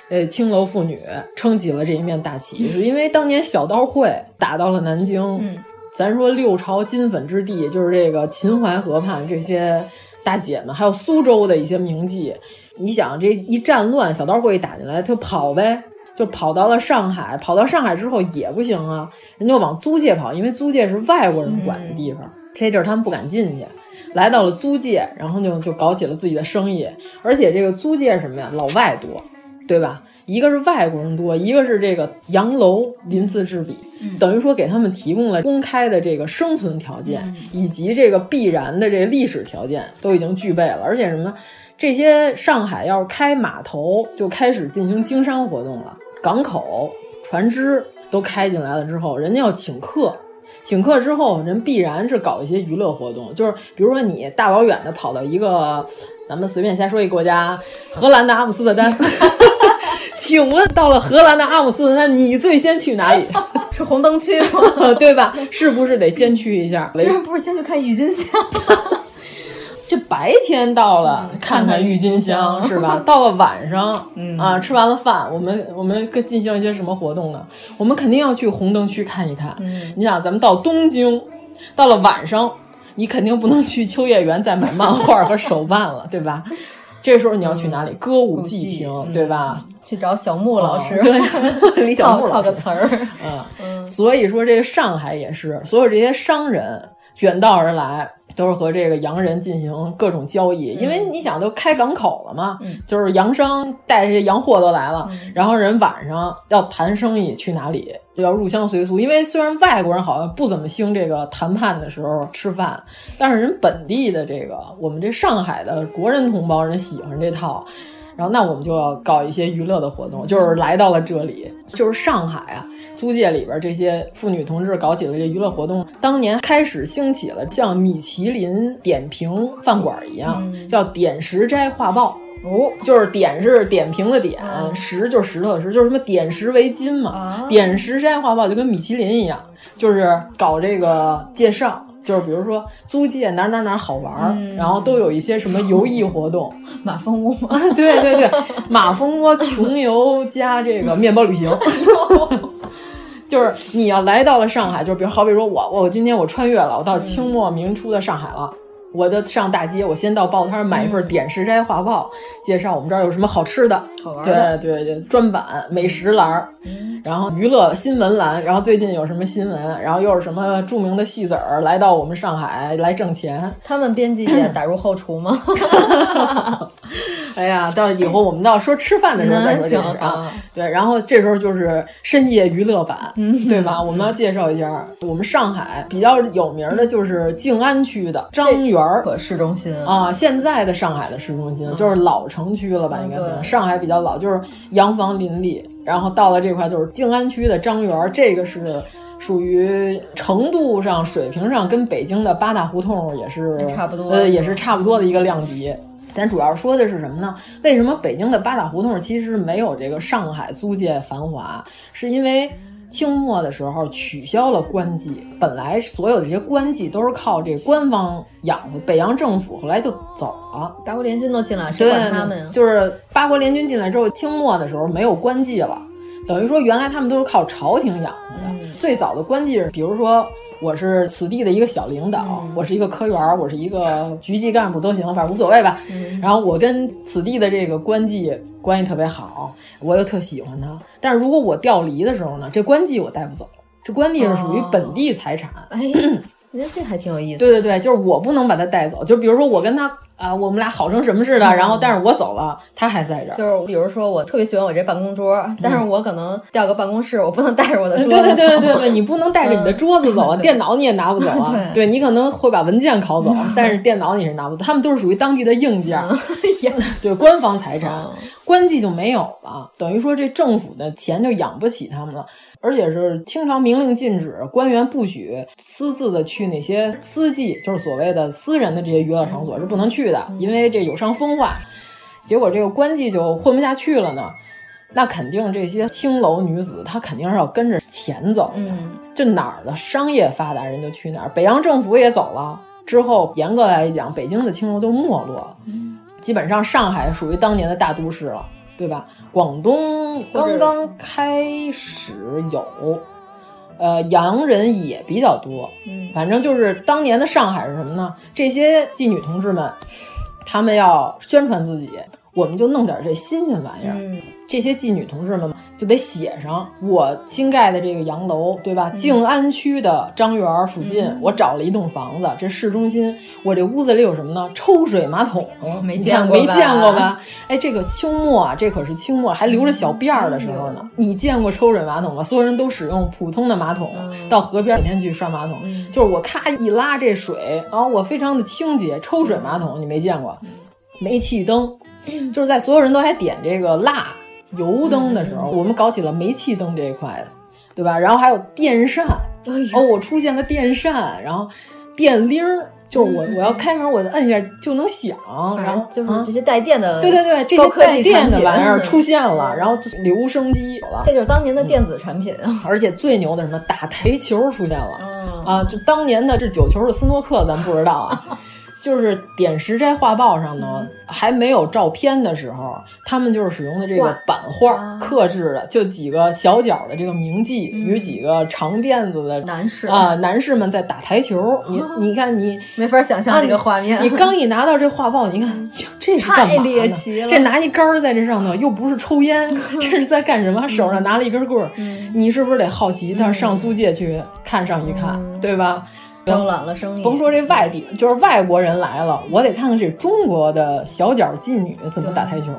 呃，青楼妇女撑起了这一面大旗，是因为当年小刀会打到了南京，嗯、咱说六朝金粉之地，就是这个秦淮河畔这些大姐们，还有苏州的一些名妓。你想这一战乱，小刀会一打进来，就跑呗，就跑到了上海。跑到上海之后也不行啊，人就往租界跑，因为租界是外国人管的地方，这地儿他们不敢进去。来到了租界，然后就就搞起了自己的生意。而且这个租界什么呀，老外多，对吧？一个是外国人多，一个是这个洋楼鳞次栉比，等于说给他们提供了公开的这个生存条件，以及这个必然的这个历史条件都已经具备了。而且什么，这些上海要是开码头，就开始进行经商活动了，港口、船只都开进来了之后，人家要请客。请客之后，人必然是搞一些娱乐活动，就是比如说你大老远的跑到一个，咱们随便瞎说一个国家，荷兰的阿姆斯特丹。<laughs> 请问到了荷兰的阿姆斯特丹，你最先去哪里？<laughs> 是红灯区吗？<laughs> 对吧？是不是得先去一下？居然不是先去看郁金香？这白天到了看看郁金香是吧？<laughs> 到了晚上，嗯啊，吃完了饭，我们我们进行一些什么活动呢？我们肯定要去红灯区看一看。嗯，你想，咱们到东京，到了晚上，你肯定不能去秋叶原再买漫画和手办了，对吧？这时候你要去哪里？歌舞伎町，对吧？去找小木老师，对，<laughs> 李小木套个词儿。嗯，所以说这个上海也是，所有这些商人卷道而来。都是和这个洋人进行各种交易，因为你想都开港口了嘛，就是洋商带这些洋货都来了，然后人晚上要谈生意，去哪里就要入乡随俗。因为虽然外国人好像不怎么兴这个谈判的时候吃饭，但是人本地的这个我们这上海的国人同胞人喜欢这套。然后，那我们就要搞一些娱乐的活动，就是来到了这里，就是上海啊，租界里边这些妇女同志搞起了这娱乐活动。当年开始兴起了像米其林点评饭馆一样，叫点石斋画报。哦，就是点是点评的点，石就是石头的石，就是什么点石为金嘛。点石斋画报就跟米其林一样，就是搞这个介绍。就是比如说租界哪哪哪好玩儿，然后都有一些什么游艺活动，<laughs> 马蜂窝？<laughs> 对对对，马蜂窝穷游加这个面包旅行，<laughs> 就是你要来到了上海，就比如好比说我我今天我穿越了，我到清末明初的上海了。我就上大街，我先到报摊买一份《点石斋画报》，介绍我们这儿有什么好吃的，好玩的，对对对，专版美食栏儿，然后娱乐新闻栏，然后最近有什么新闻，然后又是什么著名的戏子儿来到我们上海来挣钱，他们编辑也打入后厨吗？<laughs> 哎呀，到以后我们到说吃饭的时候再说这个啊。对，然后这时候就是深夜娱乐版，对吧？我们要介绍一下我们上海比较有名的就是静安区的张园儿市中心啊。现在的上海的市中心就是老城区了吧？应该是上海比较老，就是洋房林立。然后到了这块就是静安区的张园儿，这个是属于程度上、水平上跟北京的八大胡同也是差不多，呃，也是差不多的一个量级。咱主要说的是什么呢？为什么北京的八大胡同其实没有这个上海租界繁华？是因为清末的时候取消了官妓，本来所有的这些官妓都是靠这官方养活，北洋政府后来就走了，八国联军都进来，谁管他们呀？就是八国联军进来之后，清末的时候没有官妓了，等于说原来他们都是靠朝廷养活的。最早的官妓是，比如说。我是此地的一个小领导，我是一个科员，我是一个局级干部都行，反正无所谓吧。然后我跟此地的这个官妓关系特别好，我又特喜欢他。但是如果我调离的时候呢，这官妓我带不走，这官妓是属于本地财产。哎，<clears throat> 那这还挺有意思。对对对，就是我不能把他带走。就比如说我跟他。啊，我们俩好成什么似的，然后但是我走了，他还在这儿。就是比如说，我特别喜欢我这办公桌，但是我可能调个办公室，我不能带着我的桌子。对对对对对，你不能带着你的桌子走啊，<laughs> 电脑你也拿不走啊。对你可能会把文件拷走，但是电脑你是拿不走。他们都是属于当地的硬件，<laughs> 对官方财产，官妓就没有了，等于说这政府的钱就养不起他们了。而且是清朝明令禁止官员不许私自的去那些私妓，就是所谓的私人的这些娱乐场所是不能去的，因为这有伤风化。结果这个官妓就混不下去了呢，那肯定这些青楼女子她肯定是要跟着钱走的。这哪儿的商业发达人就去哪儿，北洋政府也走了之后，严格来讲，北京的青楼都没落了，基本上上海属于当年的大都市了。对吧？广东刚刚开始有，呃，洋人也比较多。嗯，反正就是当年的上海是什么呢？这些妓女同志们，他们要宣传自己，我们就弄点这新鲜玩意儿。嗯这些妓女同志们就得写上我新盖的这个洋楼，对吧？静安区的张园附近，嗯我找了一栋房子，这市中心，我这屋子里有什么呢？抽水马桶，没见过吧没见过吧？哎，这个清末啊，这可是清末还留着小辫儿的时候呢。你见过抽水马桶吗？所有人都使用普通的马桶，到河边每天去刷马桶，就是我咔一拉这水，然后我非常的清洁。抽水马桶你没见过？煤气灯，就是在所有人都还点这个蜡。油灯的时候，我们搞起了煤气灯这一块的，对吧？然后还有电扇，哦，我出现了电扇，然后电铃儿，就是我我要开门，我摁一下就能响，然后就是这些带电的，对对对，这些带电的玩意儿出现了，<laughs> 然后留声机有了，这就是当年的电子产品。啊！<laughs> 而且最牛的什么？打台球出现了，啊，就当年的这九球是斯诺克咱不知道啊。就是点石斋画报上呢，还没有照片的时候，他们就是使用的这个版画刻制的，就几个小脚的这个名妓与几个长辫子的男士啊，男士们在打台球。你你看你 <laughs> 没法想象这个画面。你刚一拿到这画报，你看这是干嘛太猎奇了。这拿一杆儿在这上头，又不是抽烟，<laughs> 这是在干什么？手上拿了一根棍儿，你是不是得好奇？但是上租界去看上一看，对吧？招揽了生意，甭说这外地，就是外国人来了，我得看看这中国的小脚妓女怎么打台球。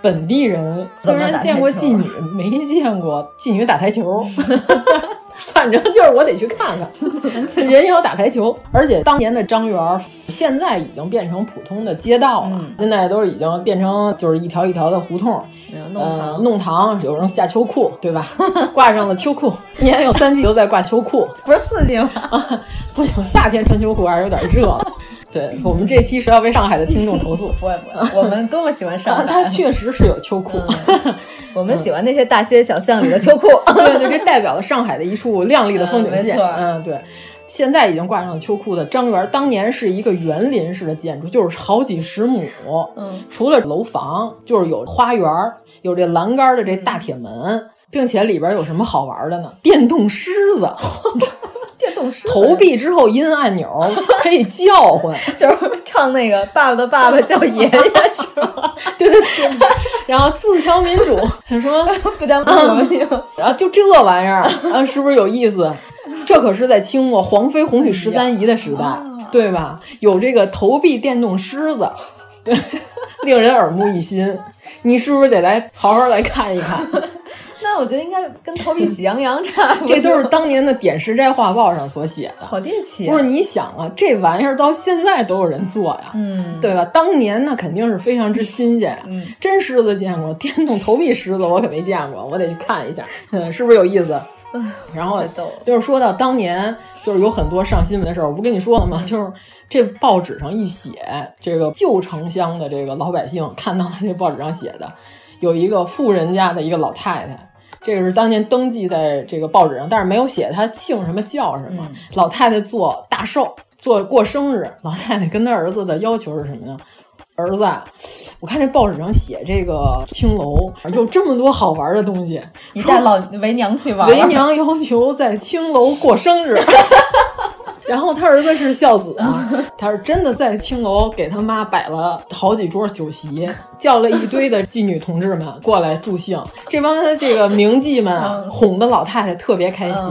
本地人虽然见过妓女，没见过妓女打台球。<laughs> 反正就是我得去看看，<laughs> 人妖打台球。而且当年的张园，现在已经变成普通的街道了，嗯、现在都是已经变成就是一条一条的胡同。弄堂、呃，弄堂有人架秋裤，对吧？<laughs> 挂上了秋裤，一年有三季都在挂秋裤，不是四季吗？不行，夏天穿秋裤还是有点热。对我们这期是要被上海的听众投诉，不会不会，我们多么喜欢上海，它确实是有秋裤，嗯、我们喜欢那些大街小巷里的秋裤，对 <laughs> 对，这代表了上海的一处亮丽的风景线，嗯，嗯，对。现在已经挂上了秋裤的张园，当年是一个园林式的建筑，就是好几十亩，嗯，除了楼房，就是有花园，有这栏杆的这大铁门，嗯、并且里边有什么好玩的呢？电动狮子。<laughs> 电动狮投币之后音按钮 <laughs> 可以叫唤，就是唱那个爸爸的爸爸叫爷爷是吧？<laughs> 对对对，然后自强民主 <laughs> 什么不讲民主，然后就这玩意儿啊，是不是有意思？这可是在清末黄飞鸿与十三姨的时代，对吧？有这个投币电动狮子，对，令人耳目一新。你是不是得来好好来看一看？那我觉得应该跟投币喜羊羊差不多。<laughs> 这都是当年的《点石斋画报》上所写的，好猎奇、啊。不是你想啊，这玩意儿到现在都有人做呀，嗯，对吧？当年那肯定是非常之新鲜呀。嗯，真狮子见过，电动投币狮子我可没见过，我得去看一下，嗯，是不是有意思？然后就是说到当年，就是有很多上新闻的事儿，我不跟你说了吗？就是这报纸上一写，这个旧城乡的这个老百姓看到了这报纸上写的，有一个富人家的一个老太太。这个是当年登记在这个报纸上，但是没有写他姓什么叫什么。嗯、老太太做大寿，做过生日，老太太跟她儿子的要求是什么呢？儿子，我看这报纸上写这个青楼有这么多好玩的东西，你带老为娘去玩。为娘要求在青楼过生日。<laughs> 然后他儿子是孝子啊，他是真的在青楼给他妈摆了好几桌酒席，叫了一堆的妓女同志们过来助兴。这帮这个名妓们啊，哄的老太太特别开心。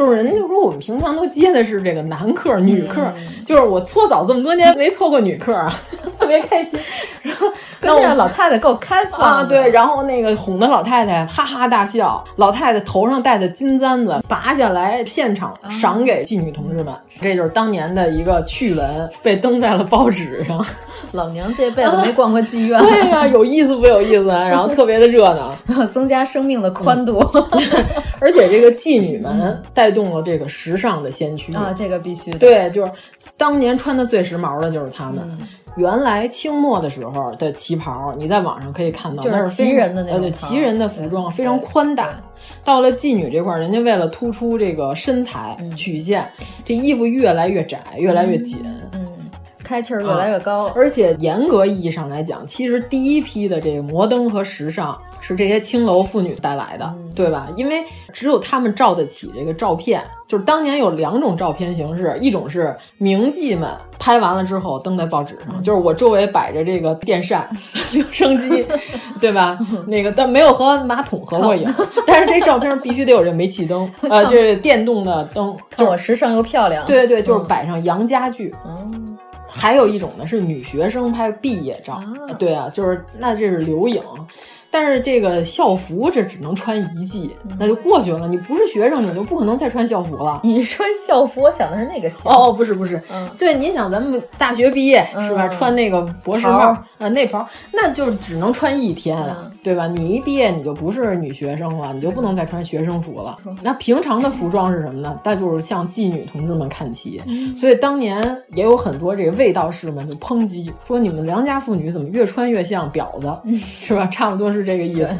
就是人家就说我们平常都接的是这个男客、女客，就是我搓澡这么多年没搓过女客啊，<laughs> 特别开心。然后关键老太太够开放啊，对，然后那个哄的老太太哈哈大笑，老太太头上戴的金簪子拔下来，现场赏给妓女同志们。这就是当年的一个趣闻，被登在了报纸上。<laughs> 老娘这辈子没逛过妓院，<laughs> 对呀、啊，有意思不有意思？然后特别的热闹，增加生命的宽度。嗯、而且这个妓女们带动了这个时尚的先驱啊，这个必须的。对，就是当年穿的最时髦的就是他们。嗯原来清末的时候的旗袍，你在网上可以看到，就是旗人的那种呃，旗人的服装非常宽大。到了妓女这块，人家为了突出这个身材曲线，这衣服越来越窄，越来越紧。嗯，开气儿越来越高。而且严格意义上来讲，其实第一批的这个摩登和时尚是这些青楼妇女带来的，嗯、对吧？因为只有她们照得起这个照片。就是当年有两种照片形式，一种是名妓们拍完了之后登在报纸上，就是我周围摆着这个电扇、<laughs> 留声机，<laughs> 对吧？<laughs> 那个但没有和马桶合过影，但是这照片必须得有这煤气灯，呃，这电动的灯，看我时尚又漂亮。对对对，就是摆上洋家具。嗯。还有一种呢是女学生拍毕业照，啊对啊，就是那这是留影。但是这个校服这只能穿一季，那就过去了。你不是学生，你就不可能再穿校服了。你穿校服，我想的是那个校。哦，不是不是，嗯，对，你想咱们大学毕业、嗯、是吧？穿那个博士帽啊、呃，那袍，那就只能穿一天，嗯、对吧？你一毕业你就不是女学生了，你就不能再穿学生服了。那平常的服装是什么呢？那就是向妓女同志们看齐。嗯、所以当年也有很多这个卫道士们就抨击说，你们良家妇女怎么越穿越像婊子，是吧？差不多是这个意思。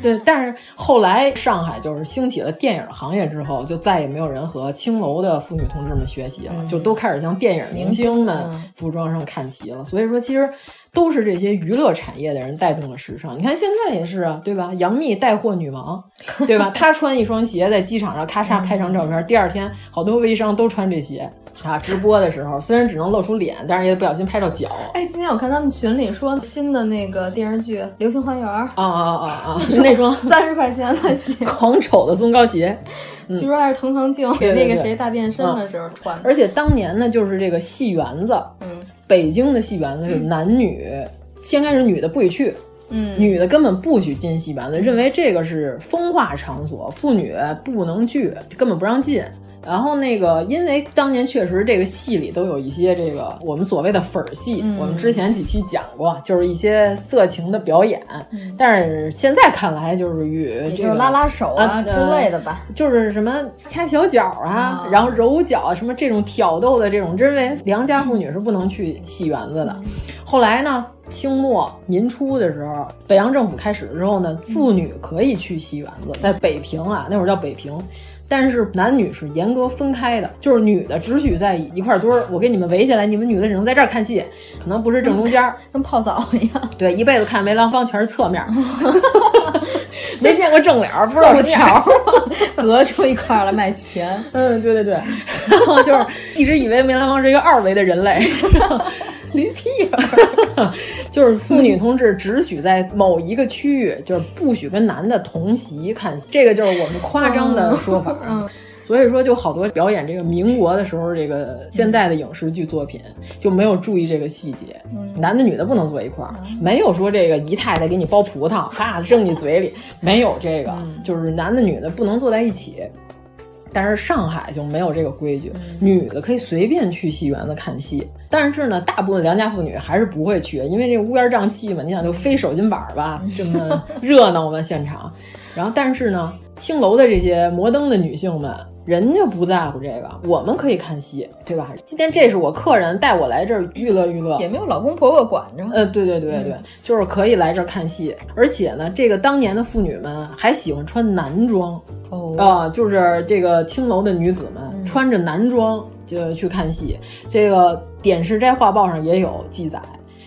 对，但是后来上海就是兴起了电影行业之后，就再也没有人和青楼的妇女同志们学习了，嗯、就都开始向电影明星们服装上看齐了。所以说，其实都是这些娱乐产业的人带动了时尚。你看现在也是啊，对吧？杨幂带货女王，对吧？<laughs> 她穿一双鞋在机场上咔嚓拍张照片，第二天好多微商都穿这鞋。啊，直播的时候虽然只能露出脸，但是也不小心拍到脚。哎，今天我看他们群里说新的那个电视剧《流星花园》啊啊啊啊！<laughs> 那双三十块钱的鞋，<laughs> 狂丑的松糕鞋，嗯、据说还是藤堂静给那个谁大变身的时候穿的。而且当年呢，就是这个戏园子，嗯，北京的戏园子是男女，先开始女的不许去。嗯，女的根本不许进戏园子，认为这个是风化场所，妇女不能去，根本不让进。然后那个，因为当年确实这个戏里都有一些这个我们所谓的粉儿戏，嗯、我们之前几期讲过，就是一些色情的表演。嗯、但是现在看来，就是与这个拉拉手啊、呃、之类的吧，就是什么掐小脚啊，哦、然后揉脚什么这种挑逗的这种，认为良家妇女是不能去戏园子的。后来呢？清末民初的时候，北洋政府开始之后呢，妇女可以去戏园子，在北平啊，那会儿叫北平，但是男女是严格分开的，就是女的只许在一块堆儿，我给你们围起来，你们女的只能在这儿看戏，可能不是正中间，<laughs> 跟泡澡一样。对，一辈子看梅兰芳全是侧面，<laughs> 没见过正脸，不知道什条 <laughs> 隔出一块来卖钱。嗯，对对对，然后就是一直以为梅兰芳是一个二维的人类。驴屁 <laughs> <laughs> 就是妇女同志只许在某一个区域，就是不许跟男的同席看戏，这个就是我们夸张的说法。嗯，<laughs> 所以说就好多表演这个民国的时候，这个现代的影视剧作品就没有注意这个细节，嗯、男的女的不能坐一块儿，没有说这个姨太太给你剥葡萄，哈扔你嘴里，没有这个，嗯、就是男的女的不能坐在一起。但是上海就没有这个规矩，女的可以随便去戏园子看戏。但是呢，大部分良家妇女还是不会去，因为这乌烟瘴气嘛。你想，就飞手巾板吧，这么 <laughs> 热闹嘛现场。然后，但是呢，青楼的这些摩登的女性们，人家不在乎这个，我们可以看戏，对吧？今天这是我客人带我来这儿娱乐娱乐，也没有老公婆婆管着。呃，对对对对，嗯、就是可以来这儿看戏。而且呢，这个当年的妇女们还喜欢穿男装。哦啊、呃，就是这个青楼的女子们、嗯、穿着男装就去看戏。这个《点石斋画报》上也有记载，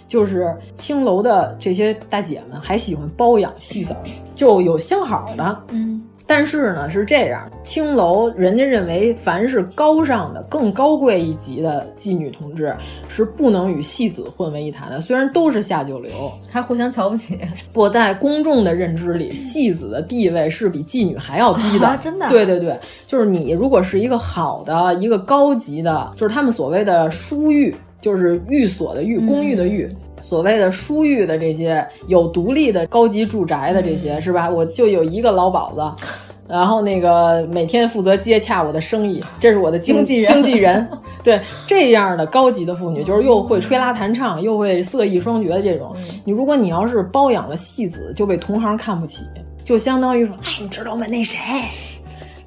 就是青楼的这些大姐们还喜欢包养戏子，就有相好的。嗯。但是呢，是这样，青楼人家认为，凡是高尚的、更高贵一级的妓女同志，是不能与戏子混为一谈的。虽然都是下九流，还互相瞧不起。不在公众的认知里，戏子的地位是比妓女还要低的。啊、真的？对对对，就是你如果是一个好的、一个高级的，就是他们所谓的书寓，就是寓所的寓，公寓的寓。嗯所谓的书寓的这些有独立的高级住宅的这些、嗯、是吧？我就有一个老鸨子，然后那个每天负责接洽我的生意，这是我的经纪人。经纪人，<laughs> 对这样的高级的妇女，就是又会吹拉弹唱，又会色艺双绝的这种。嗯、你如果你要是包养了戏子，就被同行看不起，就相当于说，哎，你知道吗？那谁，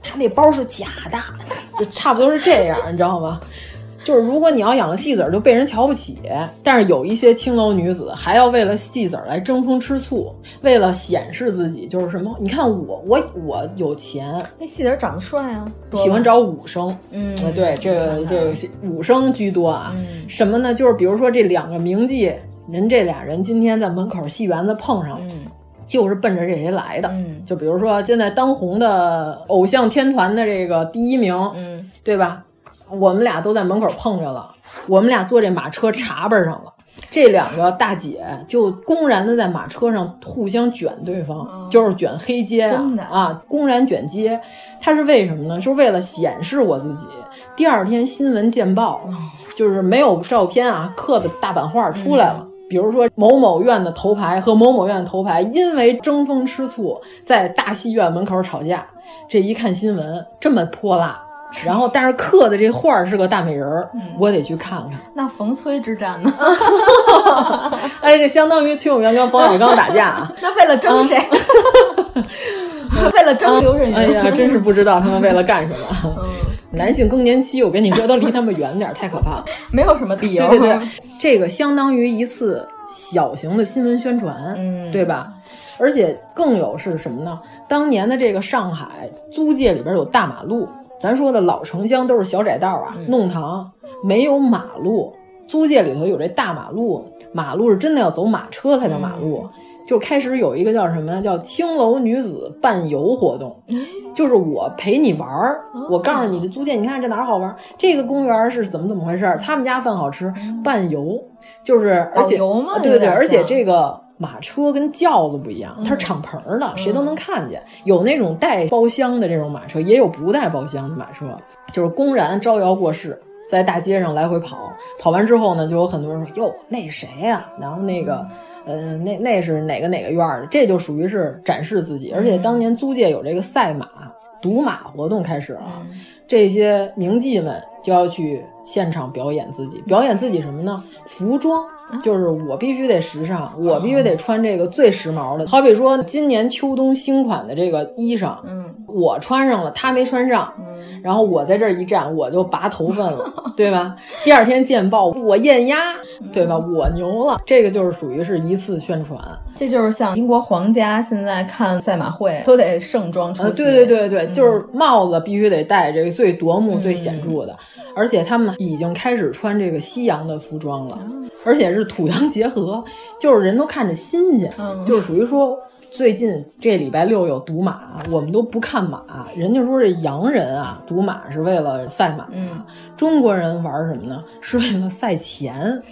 他那包是假的，<laughs> 就差不多是这样，你知道吗？就是如果你要养了戏子儿，就被人瞧不起。但是有一些青楼女子还要为了戏子儿来争风吃醋，为了显示自己，就是什么？你看我，我我有钱，那戏子儿长得帅啊，喜欢找武生。嗯，对，这个这个武生居多啊。嗯、什么呢？就是比如说这两个名妓，人这俩人今天在门口戏园子碰上了。嗯就是奔着这谁来的，嗯，就比如说现在当红的偶像天团的这个第一名，嗯，对吧？我们俩都在门口碰着了，我们俩坐这马车茶班上了，这两个大姐就公然的在马车上互相卷对方，哦、就是卷黑街啊，真的啊，公然卷街，他是为什么呢？就是为了显示我自己。第二天新闻见报，哦、就是没有照片啊，刻的大版画出来了。嗯比如说某某院的头牌和某某院的头牌因为争风吃醋，在大戏院门口吵架。这一看新闻这么泼辣，然后但是刻的这画是个大美人儿，嗯、我得去看看。那冯崔之战呢？<laughs> 哎，这相当于崔永元跟冯小刚打架啊。<laughs> 那为了争谁？<laughs> 为了争刘震云。哎呀，真是不知道他们为了干什么。嗯男性更年期，我跟你说，都离他们远点，太可怕了。没有什么理由。对对对，这个相当于一次小型的新闻宣传，嗯，对吧？而且更有是什么呢？当年的这个上海租界里边有大马路，咱说的老城乡都是小窄道啊，嗯、弄堂没有马路，租界里头有这大马路，马路是真的要走马车才叫马路。嗯就开始有一个叫什么叫青楼女子伴游活动，就是我陪你玩儿，我告诉你的租界，你看这哪儿好玩？这个公园是怎么怎么回事？他们家饭好吃，伴游就是而且？对对对，而且这个马车跟轿子不一样，它是敞篷的，谁都能看见。有那种带包厢的这种马车，也有不带包厢的马车，就是公然招摇过市。在大街上来回跑，跑完之后呢，就有很多人说：“哟，那谁呀、啊？”然后那个，呃，那那是哪个哪个院的？这就属于是展示自己。而且当年租界有这个赛马、赌马活动开始了，这些名妓们就要去现场表演自己，表演自己什么呢？服装。就是我必须得时尚，我必须得穿这个最时髦的。好比说今年秋冬新款的这个衣裳，嗯，我穿上了，他没穿上，嗯，然后我在这儿一站，我就拔头发了，<laughs> 对吧？第二天见报，我艳压，对吧？我牛了，这个就是属于是一次宣传。这就是像英国皇家现在看赛马会都得盛装出席，呃，对对对对，嗯、就是帽子必须得戴这个最夺目、嗯、最显著的，而且他们已经开始穿这个西洋的服装了，嗯、而且是土洋结合，就是人都看着新鲜，嗯、就是属于说。最近这礼拜六有赌马，我们都不看马。人家说这洋人啊，赌马是为了赛马，嗯，中国人玩什么呢？是为了赛钱。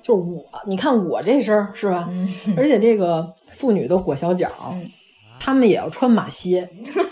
就是我，你看我这身是吧？嗯、而且这个妇女都裹小脚，嗯、她们也要穿马靴。<laughs>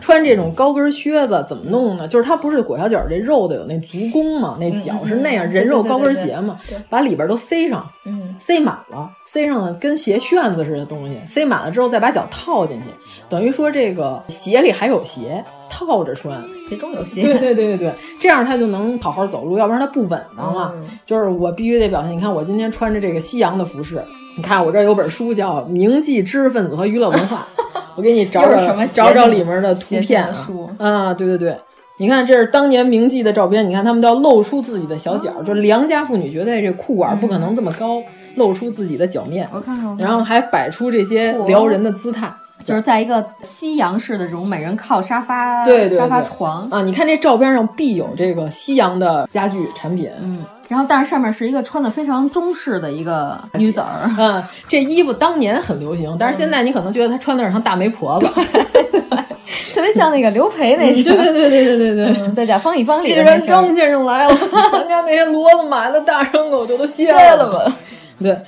穿这种高跟靴子怎么弄呢？就是它不是裹小脚这肉的有那足弓嘛，那脚是那样、嗯、人肉高跟鞋嘛，把里边都塞上，嗯，塞满了，塞上了跟鞋楦子似的东西，塞满了之后再把脚套进去，等于说这个鞋里还有鞋套着穿，鞋中有鞋，对对对对对，这样它就能好好走路，要不然它不稳当嘛。嗯、就是我必须得表现，你看我今天穿着这个西洋的服饰，你看我这儿有本书叫《铭记知识分子和娱乐文化》。<laughs> 我给你找找找找里面的图片啊！啊，对对对，你看这是当年铭记的照片，你看他们都要露出自己的小脚，就良家妇女绝对这裤管不可能这么高，露出自己的脚面。我看看，然后还摆出这些撩人的姿态，就是在一个西洋式的这种美人靠沙发、对沙发床。啊，你看这照片上必有这个西洋的家具产品，嗯。然后，但是上面是一个穿的非常中式的一个女子儿，嗯，这衣服当年很流行，但是现在你可能觉得她穿的有点像大媒婆子，<laughs> 特别像那个刘培那是，对对对对对对对，嗯在甲方乙方里，既然张先生来了，<laughs> 咱家那些骡子马的大牲口就都歇了吧。对，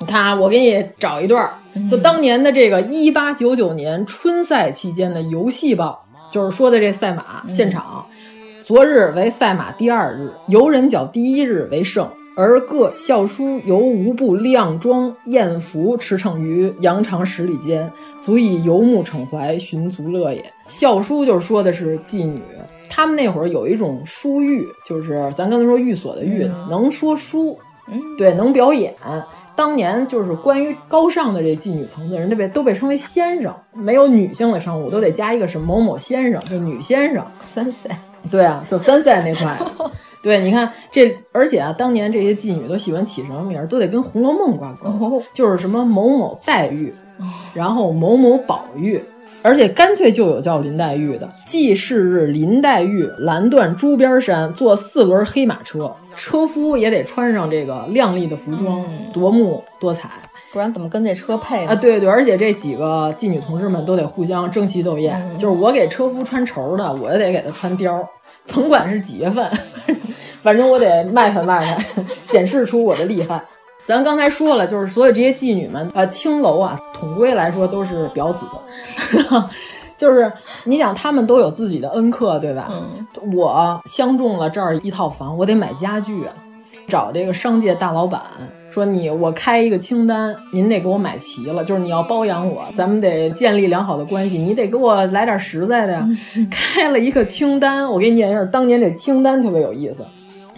你看啊，我给你找一段，就当年的这个一八九九年春赛期间的游戏报，就是说的这赛马现场。昨日为赛马第二日，游人角第一日为胜，而各校书由无不靓装艳服驰骋于羊肠十里间，足以游目骋怀，寻足乐也。校书就是说的是妓女，他们那会儿有一种书寓，就是咱刚才说寓所的寓，嗯、能说书，对，能表演。当年就是关于高尚的这妓女层次，人家被都被称为先生，没有女性的称呼，都得加一个什么某某先生，就女先生。三岁。对啊，就三赛那块，<laughs> 对，你看这，而且啊，当年这些妓女都喜欢起什么名儿，都得跟《红楼梦》挂钩，哦就是什么某某黛玉，然后某某宝玉。而且干脆就有叫林黛玉的，记事日林黛玉蓝缎珠边衫，坐四轮黑马车，车夫也得穿上这个亮丽的服装，夺目多彩，不然怎么跟这车配呢？啊，对对，而且这几个妓女同志们都得互相争奇斗艳，嗯就是我给车夫穿绸的，我也得给他穿貂，<laughs> 甭管是几月份，<laughs> 反正我得卖卖卖卖，<laughs> 显示出我的厉害。咱刚才说了，就是所有这些妓女们，呃，青楼啊，统归来说都是婊子，<laughs> 就是你想，他们都有自己的恩客，对吧？嗯、我相中了这儿一套房，我得买家具啊，找这个商界大老板说你，我开一个清单，您得给我买齐了，就是你要包养我，咱们得建立良好的关系，你得给我来点实在的呀。<laughs> 开了一个清单，我给你念一下，当年这清单特别有意思。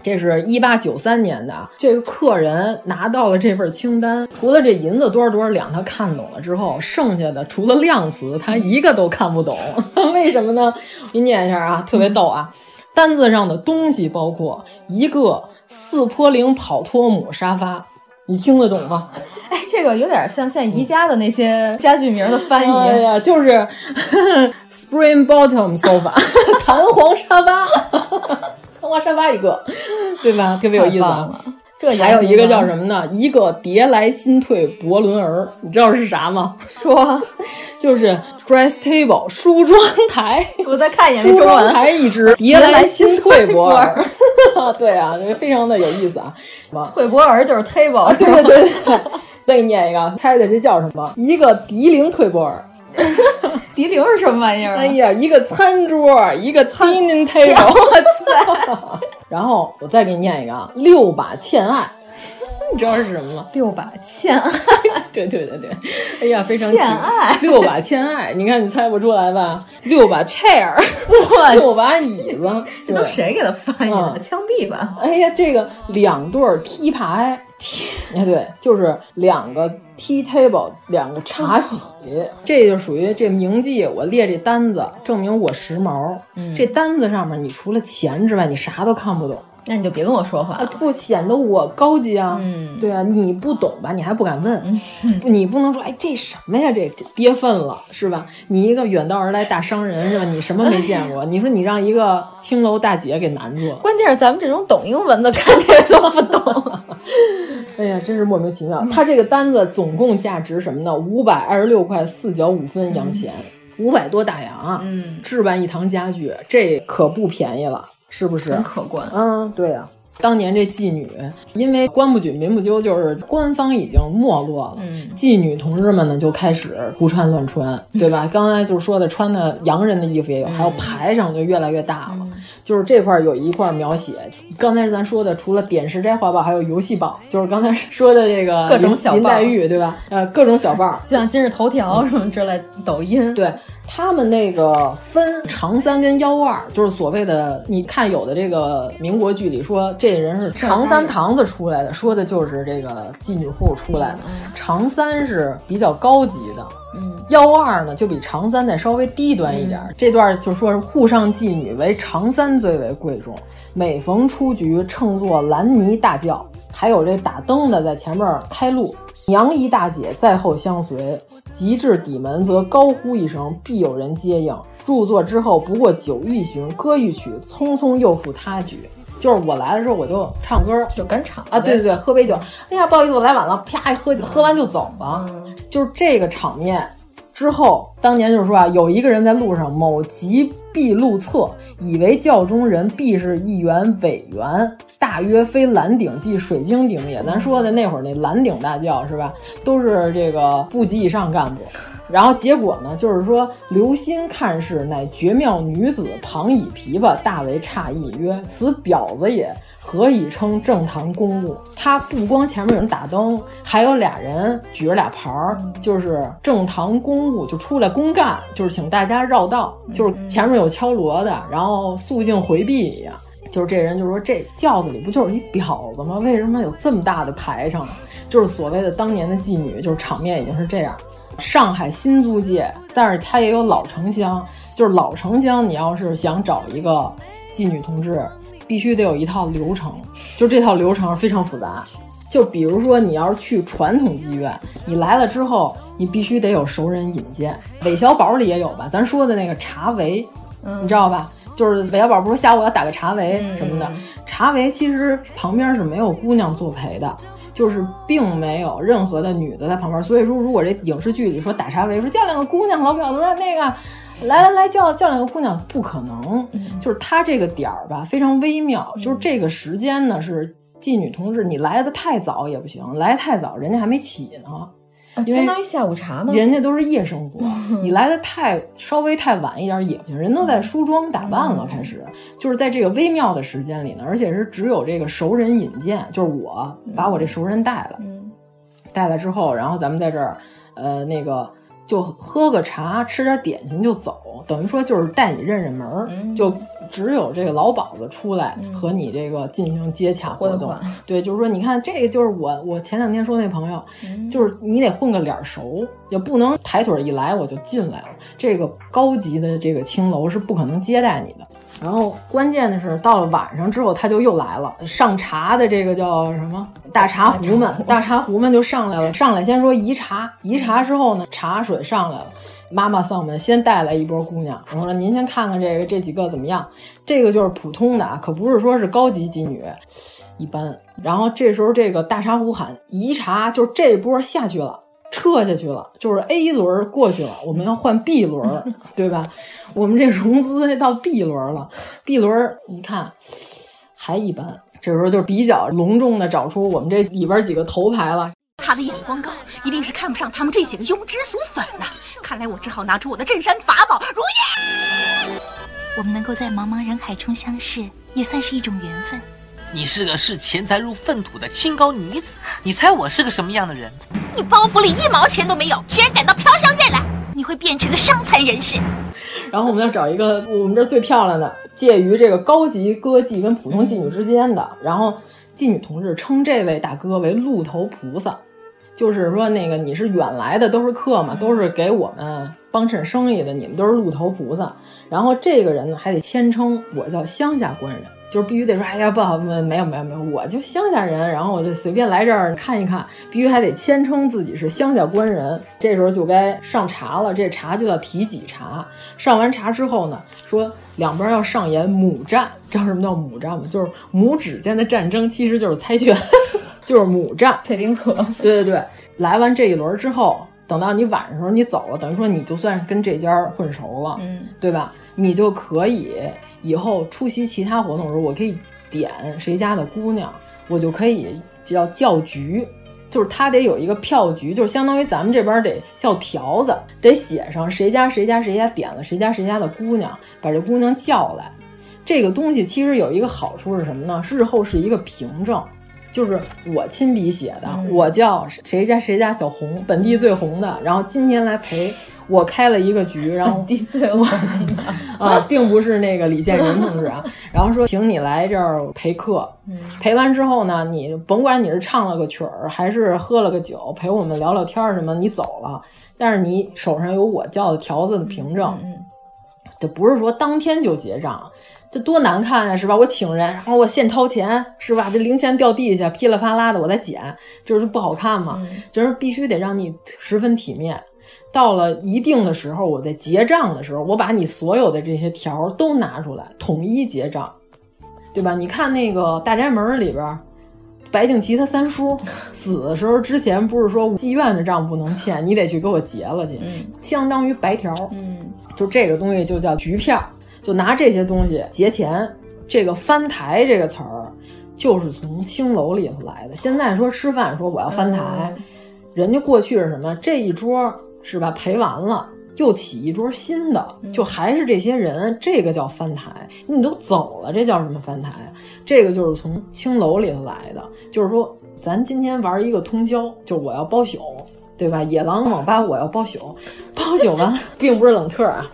这是一八九三年的，这个客人拿到了这份清单，除了这银子多少多少两他看懂了之后，剩下的除了量词，他一个都看不懂。<laughs> 为什么呢？我给你念一下啊，特别逗啊！单子上的东西包括一个四坡零跑脱姆沙发，你听得懂吗？<laughs> 哎，这个有点像现在宜家的那些家具名的翻译。哎呀，就是 <laughs> spring bottom sofa，弹簧沙发。弹簧沙发一个，<laughs> 对吧？特别有意思啊。这还有一个叫什么呢？一个迭来新退博伦儿，你知道是啥吗？说 <laughs> 就是 dress table 梳妆台。<laughs> 我再看一眼梳妆中文。台一只，迭来新退博儿。对啊，这个非常的有意思啊。退博尔就是 table，对对对对。再给你念一个，猜猜这叫什么？一个迪灵退博儿。<laughs> 涤灵是什么玩意儿、啊？哎呀，一个餐桌，一个 dining table。<laughs> 然后我再给你念一个啊，六把欠爱，<laughs> 你知道是什么吗？六把欠爱。对对对对，哎呀，非常欠爱。六把欠爱，你看你猜不出来吧？六把 chair，六把椅子，这都谁给他翻译的？嗯、枪毙吧！哎呀，这个两对踢牌，踢，哎对，就是两个 tea table，两个茶几，这就属于这名记。我列这单子，证明我时髦。嗯、这单子上面，你除了钱之外，你啥都看不懂。那你就别跟我说话啊，不显得我高级啊。嗯，对啊，你不懂吧？你还不敢问，嗯、<laughs> 你不能说哎这什么呀？这跌份了是吧？你一个远道而来大商人是吧？你什么没见过？<laughs> 你说你让一个青楼大姐给难住了。关键是咱们这种懂英文的看这个都不懂。<laughs> 哎呀，真是莫名其妙。他这个单子总共价值什么呢？五百二十六块四角五分洋钱，五百、多大洋啊！嗯，置办一堂家具，这可不便宜了。是不是很可观？嗯，对呀、啊。当年这妓女，因为官不举民不究，就是官方已经没落了，嗯，妓女同志们呢就开始胡穿乱穿，对吧？<laughs> 刚才就是说的穿的洋人的衣服也有，嗯、还有排场就越来越大了。嗯、就是这块有一块描写，刚才咱说的除了点石斋画报，还有游戏报，就是刚才说的这个各种小林黛玉，对吧？呃，各种小报，<laughs> 像今日头条什么之类，抖音，对。他们那个分长三跟幺二，就是所谓的，你看有的这个民国剧里说这人是长三堂子出来的，说的就是这个妓女户出来的。长三是比较高级的，嗯，幺二呢就比长三再稍微低端一点。嗯、这段就说是沪上妓女为长三最为贵重，每逢出局乘坐蓝泥大轿，还有这打灯的在前面开路，娘姨大姐在后相随。及至底门，则高呼一声，必有人接应。入座之后，不过酒一巡，歌一曲，匆匆又赴他局。就是我来的时候，我就唱歌，就赶场啊，对对对，喝杯酒。哎呀，不好意思，我来晚了，啪一喝酒，喝完就走了。嗯、就是这个场面之后，当年就是说啊，有一个人在路上，某疾必路侧，以为教中人必是一员委员。大约非蓝顶即水晶顶也，咱说的那会儿那蓝顶大教是吧？都是这个部级以上干部。然后结果呢，就是说留心看事，乃绝妙女子，旁倚琵琶，大为诧异，曰：“此婊子也，何以称正堂公务？”他不光前面有人打灯，还有俩人举着俩牌儿，就是正堂公务，就出来公干，就是请大家绕道，就是前面有敲锣的，然后肃静回避一样。就是这人就说这轿子里不就是一婊子吗？为什么有这么大的排场？就是所谓的当年的妓女，就是场面已经是这样。上海新租界，但是它也有老城乡，就是老城乡，你要是想找一个妓女同志，必须得有一套流程，就这套流程非常复杂。就比如说，你要是去传统妓院，你来了之后，你必须得有熟人引荐。韦小宝里也有吧？咱说的那个茶围，嗯、你知道吧？就是韦小宝不是下午要打个茶围什么的，茶围其实旁边是没有姑娘作陪的。就是并没有任何的女的在旁边，所以说如果这影视剧里说打茶围，说叫两个姑娘，老表子说那个来来来叫叫两个姑娘，不可能。就是他这个点儿吧非常微妙，就是这个时间呢是妓女同志，你来的太早也不行，来太早人家还没起呢。相当于下午茶嘛，人家都是夜生活，你来的太稍微太晚一点也不行，人都在梳妆打扮了，开始就是在这个微妙的时间里呢，而且是只有这个熟人引荐，就是我把我这熟人带了，带了之后，然后咱们在这儿，呃，那个就喝个茶，吃点点心就走，等于说就是带你认认门儿，就只有这个老鸨子出来和你这个进行接洽活动。对，就是说，你看这个就是我我前两天说那朋友，就是你得混个脸熟，也不能抬腿一来我就进来了。这个高级的这个青楼是不可能接待你的。然后关键的是，到了晚上之后，他就又来了。上茶的这个叫什么大茶壶们，大茶壶们就上来了。上来先说移茶，移茶之后呢，茶水上来了。妈妈桑们先带来一波姑娘，然后说您先看看这个这几个怎么样？这个就是普通的啊，可不是说是高级妓女，一般。然后这时候这个大茶壶喊一茶，就是这波下去了。撤下去了，就是 A 轮过去了，我们要换 B 轮，对吧？我们这融资到 B 轮了，B 轮一看还一般，这时候就比较隆重的找出我们这里边几个头牌了。他的眼光高，一定是看不上他们这些个庸脂俗粉的、看来我只好拿出我的镇山法宝如意。我们能够在茫茫人海中相识，也算是一种缘分。你是个视钱财如粪土的清高女子，你猜我是个什么样的人？你包袱里一毛钱都没有，居然敢到飘香院来，你会变成个伤残人士。然后我们要找一个我们这儿最漂亮的，介于这个高级歌妓跟普通妓女之间的。然后妓女同志称这位大哥为鹿头菩萨，就是说那个你是远来的，都是客嘛，都是给我们帮衬生意的，你们都是鹿头菩萨。然后这个人呢还得谦称我叫乡下官人。就是必须得说，哎呀，不好，没有没有没有，我就乡下人，然后我就随便来这儿看一看，必须还得谦称自己是乡下官人。这时候就该上茶了，这茶就叫提己茶。上完茶之后呢，说两边要上演母战，知道什么叫母战吗？就是母指间的战争，其实就是猜拳，<laughs> 就是母战。佩丁克，对对对，来完这一轮之后。等到你晚上的时候你走了，等于说你就算是跟这家混熟了，嗯，对吧？你就可以以后出席其他活动的时候，我可以点谁家的姑娘，我就可以叫叫局，就是他得有一个票局，就是相当于咱们这边得叫条子，得写上谁家谁家谁家点了谁家谁家的姑娘，把这姑娘叫来。这个东西其实有一个好处是什么呢？日后是一个凭证。就是我亲笔写的，嗯、我叫谁家谁家小红，本地最红的，然后今天来陪我开了一个局，然后本地最红的。<laughs> 啊，并不是那个李建仁同志啊，<laughs> 然后说请你来这儿陪客，嗯、陪完之后呢，你甭管你是唱了个曲儿，还是喝了个酒，陪我们聊聊天什么，你走了，但是你手上有我叫的条子的凭证，嗯、这不是说当天就结账。这多难看呀，是吧？我请人，然后我现掏钱，是吧？这零钱掉地下，噼里啪啦的，我再捡，这就不好看嘛。嗯、就是必须得让你十分体面。到了一定的时候，我在结账的时候，我把你所有的这些条都拿出来，统一结账，对吧？你看那个《大宅门》里边，白敬琦他三叔死的时候之前不是说妓院的账不能欠，你得去给我结了去，嗯、相当于白条。嗯，就这个东西就叫局票。就拿这些东西结钱，这个翻台这个词儿，就是从青楼里头来的。现在说吃饭说我要翻台，嗯、人家过去是什么？这一桌是吧？陪完了又起一桌新的，嗯、就还是这些人，这个叫翻台。你都走了，这叫什么翻台？这个就是从青楼里头来的。就是说，咱今天玩一个通宵，就我要包宿，对吧？野狼网吧我要包宿，包宿完了 <laughs> 并不是冷特啊。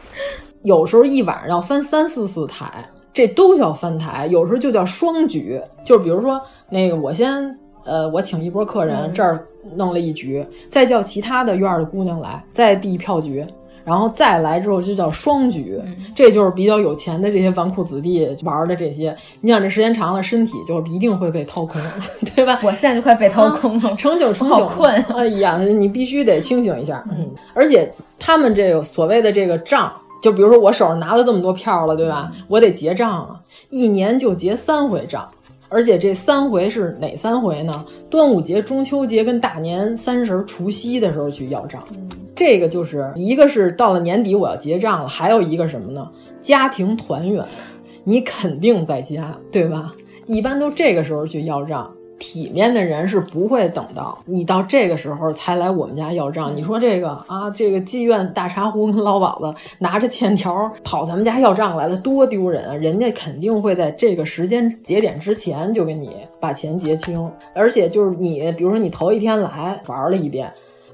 有时候一晚上要翻三四次台，这都叫翻台。有时候就叫双局，就是比如说那个我先呃，我请一波客人，嗯、这儿弄了一局，再叫其他的院的姑娘来，再递票局，然后再来之后就叫双局，这就是比较有钱的这些纨绔子弟玩的这些。你想这时间长了，身体就一定会被掏空，<laughs> 对吧？我现在就快被掏空了，<laughs> 成宿成宿好困。哎呀，你必须得清醒一下。嗯，而且他们这个所谓的这个账，就比如说我手上拿了这么多票了，对吧？我得结账啊，一年就结三回账。而且这三回是哪三回呢？端午节、中秋节跟大年三十、除夕的时候去要账。这个就是一个是到了年底我要结账了，还有一个什么呢？家庭团圆，你肯定在家，对吧？一般都这个时候去要账。体面的人是不会等到你到这个时候才来我们家要账。你说这个啊，这个妓院大茶壶跟老鸨子拿着欠条跑咱们家要账来了，多丢人啊！人家肯定会在这个时间节点之前就给你把钱结清，而且就是你，比如说你头一天来玩了一遍，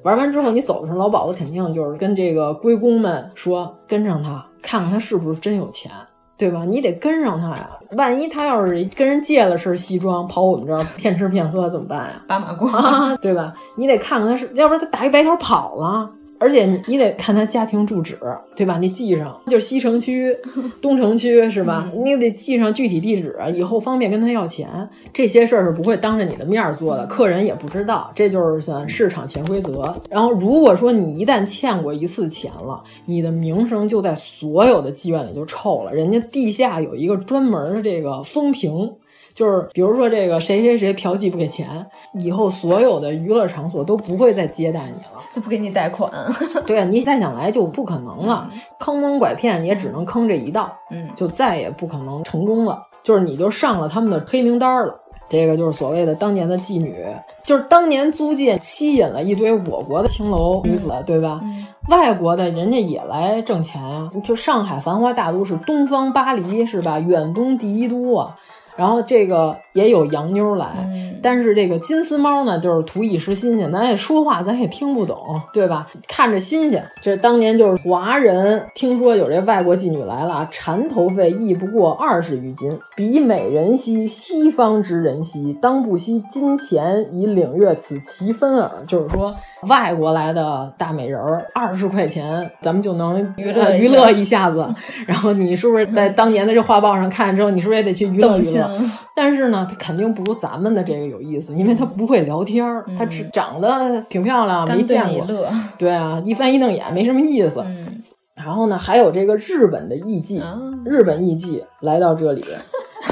玩完之后你走的时候，老鸨子肯定就是跟这个龟公们说，跟上他，看看他是不是真有钱。对吧？你得跟上他呀，万一他要是跟人借了身西装跑我们这儿骗吃骗喝怎么办呀？八马褂、啊，对吧？你得看看他是，要不然他打一白条跑了。而且你得看他家庭住址，对吧？你记上，就是西城区、<laughs> 东城区，是吧？你得记上具体地址，以后方便跟他要钱。这些事儿是不会当着你的面做的，客人也不知道，这就是算市场潜规则。然后，如果说你一旦欠过一次钱了，你的名声就在所有的妓院里就臭了。人家地下有一个专门的这个风评。就是比如说这个谁谁谁嫖妓不给钱，以后所有的娱乐场所都不会再接待你了，就不给你贷款。<laughs> 对啊，你再想来就不可能了，坑蒙拐骗你也只能坑这一道，嗯，就再也不可能成功了。就是你就上了他们的黑名单了。这个就是所谓的当年的妓女，就是当年租界吸引了一堆我国的青楼女子，对吧？外国的人家也来挣钱啊。就上海繁华大都市，东方巴黎是吧？远东第一都啊。然后这个也有洋妞来，但是这个金丝猫呢，就是图一时新鲜，咱也说话咱也听不懂，对吧？看着新鲜，这当年就是华人听说有这外国妓女来了，缠头费亦不过二十余金，比美人兮，西方之人兮，当不惜金钱以领略此奇分耳。就是说，外国来的大美人儿，二十块钱咱们就能娱乐娱乐一下子。然后你是不是在当年的这画报上看之后，你是不是也得去娱乐娱乐？但是呢，他肯定不如咱们的这个有意思，因为他不会聊天儿，他只长得挺漂亮，没见过。对啊，一翻一瞪眼没什么意思。然后呢，还有这个日本的艺妓，日本艺妓来到这里，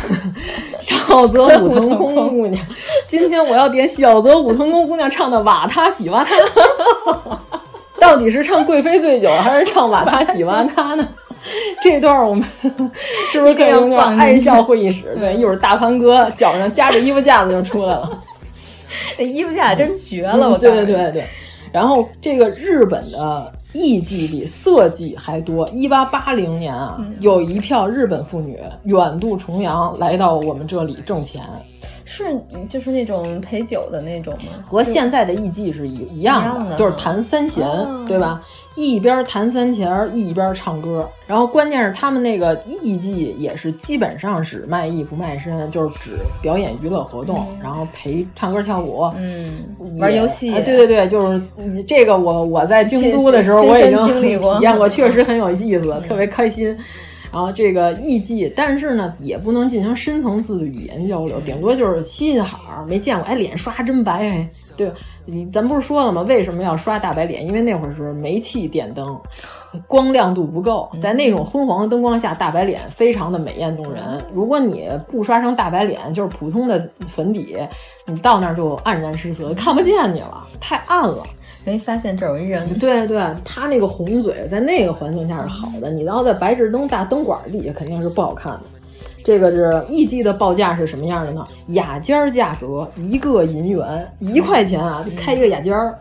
<laughs> 小泽武藤宫姑娘。今天我要点小泽武藤宫姑娘唱的《瓦他喜瓦他》，<laughs> 到底是唱贵妃醉酒还是唱瓦他喜瓦他呢？<laughs> 这段我们是不是可以用爱笑会议室？对，<laughs> 一会儿大盘哥脚上夹着衣服架子就出来了。<laughs> 那衣服架真绝了！我对对对对。然后这个日本的艺妓比色妓还多。一八八零年啊，有一票日本妇女远渡重洋来到我们这里挣钱。是，就是那种陪酒的那种吗？和现在的艺妓是一一样的，就是弹三弦，对吧？一边弹三弦一边唱歌，然后关键是他们那个艺妓也是基本上只卖艺不卖身，就是只表演娱乐活动，然后陪唱歌跳舞，嗯，玩游戏，对对对，就是这个我我在京都的时候我已经经历过，<laughs> 体验过，确实很有意思，<laughs> 特别开心。然后这个艺妓，但是呢，也不能进行深层次的语言交流，顶多就是嘻嘻哈哈，没见过，哎，脸刷真白，哎，对，你咱不是说了吗？为什么要刷大白脸？因为那会儿是煤气电灯，光亮度不够，在那种昏黄的灯光下，大白脸非常的美艳动人。如果你不刷成大白脸，就是普通的粉底，你到那儿就黯然失色，看不见你了，太暗了。没发现这有一人，对对，他那个红嘴在那个环境下是好的，你要在白炽灯大灯管底下肯定是不好看的。这个是艺妓的报价是什么样的呢？雅间儿价格一个银元，一块钱啊，就开一个雅间儿，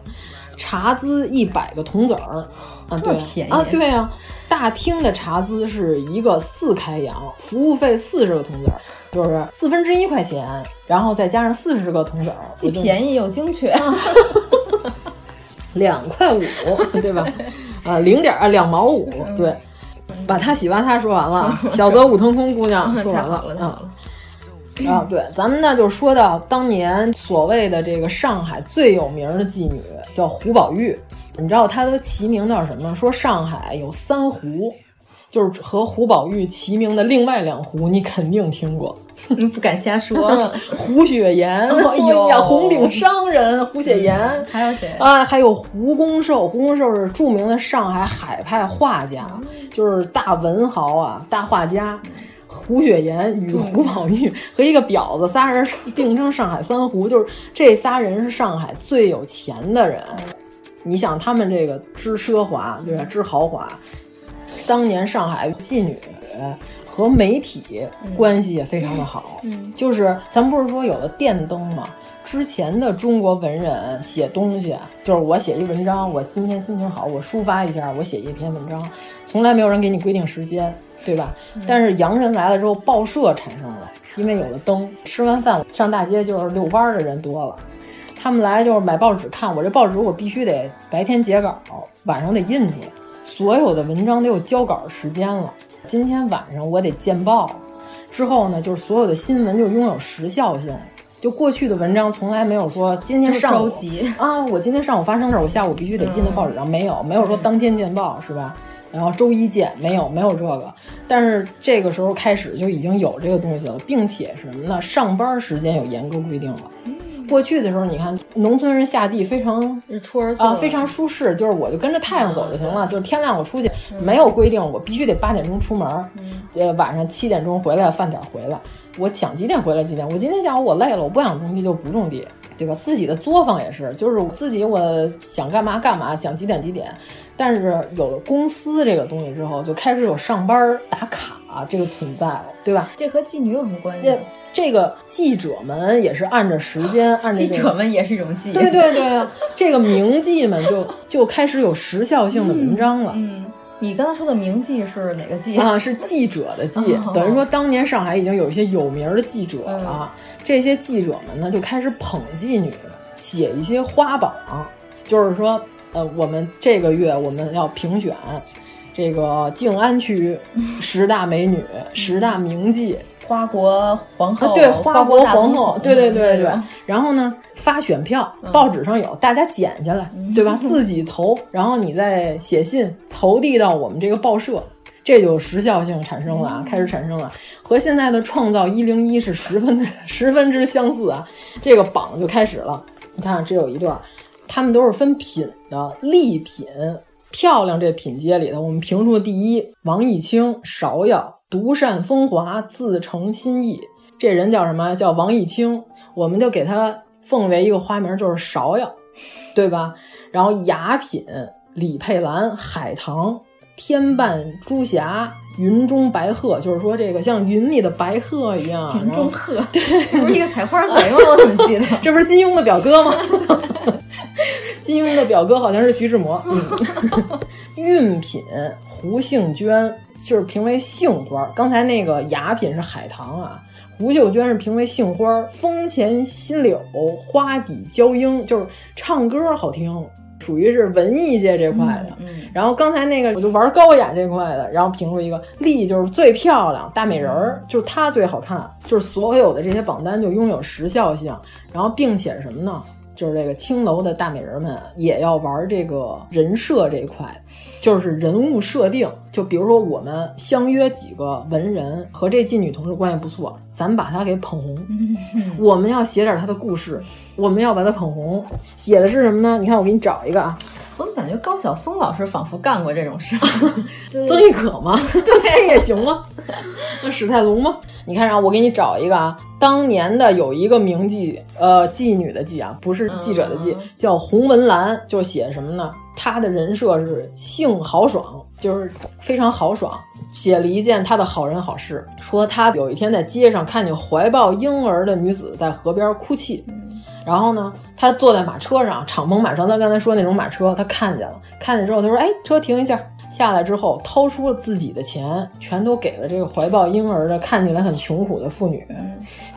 茶资一百个铜子儿啊，对便宜啊，对啊，大厅的茶资是一个四开洋，服务费四十个铜子儿，就是四分之一块钱，然后再加上四十个铜子儿，既便宜又精确。两块五，对吧？啊，零点啊，两毛五，对。把他喜欢他说完了，<laughs> 小泽武藤空姑娘说完了 <laughs> 嗯。啊，对，咱们呢就说到当年所谓的这个上海最有名的妓女叫胡宝玉。你知道她都齐名叫什么？说上海有三湖，就是和胡宝玉齐名的另外两胡，你肯定听过。<laughs> 你不敢瞎说。<laughs> 胡雪岩，哎呦 <laughs> 呀，红顶商人胡雪岩，还有谁啊？还有胡公寿，胡公寿是著名的上海海派画家，就是大文豪啊，大画家。胡雪岩与胡宝玉和一个婊子仨人并称上海三胡，就是这仨人是上海最有钱的人。你想他们这个之奢华，对吧？之豪华，当年上海妓女和媒体关系也非常的好。嗯，就是咱不是说有了电灯吗？之前的中国文人写东西，就是我写一文章，我今天心情好，我抒发一下，我写一篇文章，从来没有人给你规定时间，对吧？但是洋人来了之后，报社产生了，因为有了灯，吃完饭上大街就是遛弯的人多了，他们来就是买报纸看，我这报纸我必须得白天截稿，晚上得印出来，所有的文章都有交稿时间了，今天晚上我得见报，之后呢，就是所有的新闻就拥有时效性。就过去的文章从来没有说今天上午啊，我今天上午发生事儿，我下午必须得印在报纸上，没有，没有说当天见报是吧？然后周一见，没有，没有这个。但是这个时候开始就已经有这个东西了，并且是什么呢？上班时间有严格规定了。过去的时候，你看农村人下地非常日出而啊，非常舒适，就是我就跟着太阳走就行了，就是天亮我出去，没有规定我必须得八点钟出门，呃，晚上七点钟回来，饭点回来。我想几点回来几点？我今天下午我累了，我不想种地就不种地，对吧？自己的作坊也是，就是我自己我想干嘛干嘛，想几点几点。但是有了公司这个东西之后，就开始有上班打卡这个存在了，对吧？这和妓女有什么关系？这个记者们也是按着时间，按着、记者们也是一种记，对对对啊，这个名记们就就开始有时效性的文章了。嗯。你刚才说的名记是哪个记啊？是记者的记，等于说当年上海已经有一些有名的记者了。这些记者们呢，就开始捧妓女，写一些花榜，就是说，呃，我们这个月我们要评选这个静安区十大美女、十大名妓。花国皇后，对，花国皇后，对对对对。然后呢，发选票，报纸上有，大家剪下来，对吧？<laughs> 自己投，然后你再写信投递到我们这个报社，这就时效性产生了啊，开始产生了，和现在的创造一零一是十分的 <laughs> 十分之相似啊。这个榜就开始了，你看这有一段，他们都是分品的，丽品漂亮这品阶里头，我们评出第一，王义清，芍药。独善风华，自成心意。这人叫什么？叫王义清。我们就给他奉为一个花名，就是芍药，对吧？然后雅品，李佩兰，海棠，天半朱霞，云中白鹤，就是说这个像云里的白鹤一样。云中鹤，对，不是一个采花嘴吗？我怎么记得？这不是金庸的表哥吗？金庸的表哥好像是徐志摩。<laughs> 韵品，胡杏娟。就是评为杏花，刚才那个雅品是海棠啊，胡秀娟是评为杏花，风前新柳，花底娇莺，就是唱歌好听，属于是文艺界这块的。嗯，然后刚才那个我就玩高雅这块的，然后评出一个丽，就是最漂亮大美人儿，就是她最好看，就是所有的这些榜单就拥有时效性，然后并且什么呢？就是这个青楼的大美人们也要玩这个人设这一块，就是人物设定。就比如说，我们相约几个文人和这妓女同事关系不错，咱把她给捧红。<laughs> 我们要写点她的故事，我们要把她捧红。写的是什么呢？你看，我给你找一个啊。我怎么感觉高晓松老师仿佛干过这种事？<laughs> 曾轶可吗？<laughs> 这也行吗？<laughs> 那史泰龙吗？你看，让，我给你找一个啊。当年的有一个名妓，呃，妓女的妓啊，不是记者的妓，叫洪文兰，就写什么呢？他的人设是性豪爽，就是非常豪爽。写了一件他的好人好事，说他有一天在街上看见怀抱婴儿的女子在河边哭泣。然后呢，他坐在马车上，敞篷马车，他刚才说那种马车，他看见了，看见之后，他说：“哎，车停一下。”下来之后，掏出了自己的钱，全都给了这个怀抱婴儿的看起来很穷苦的妇女。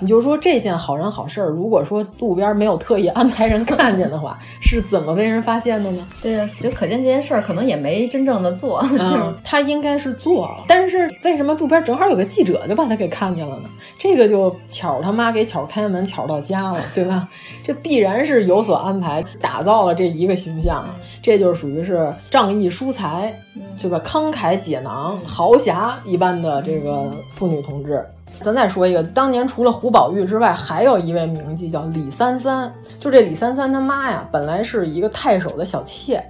你就说这件好人好事儿，如果说路边没有特意安排人看见的话，<laughs> 是怎么被人发现的呢？对呀、就可见这件事儿可能也没真正的做，就是嗯，他应该是做了，但是为什么路边正好有个记者就把他给看见了呢？这个就巧他妈给巧开门，巧到家了，对吧？这必然是有所安排，打造了这一个形象，这就属于是仗义疏财，对吧？慷慨解囊、豪侠一般的这个妇女同志。咱再说一个，当年除了胡宝玉之外，还有一位名妓叫李三三。就这李三三他妈呀，本来是一个太守的小妾，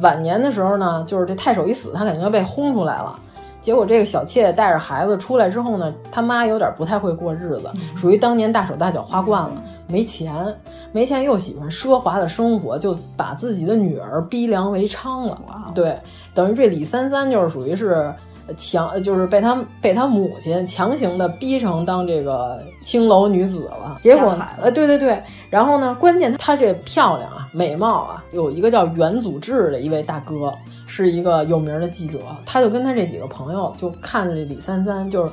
晚年的时候呢，就是这太守一死，她肯定就被轰出来了。结果这个小妾带着孩子出来之后呢，他妈有点不太会过日子，属于当年大手大脚花惯了，没钱，没钱又喜欢奢华的生活，就把自己的女儿逼良为娼了。对，等于这李三三就是属于是。强就是被他被他母亲强行的逼成当这个青楼女子了，结果呃对对对，然后呢，关键她这漂亮啊，美貌啊，有一个叫袁祖志的一位大哥，是一个有名的记者，他就跟他这几个朋友就看着李三三，就是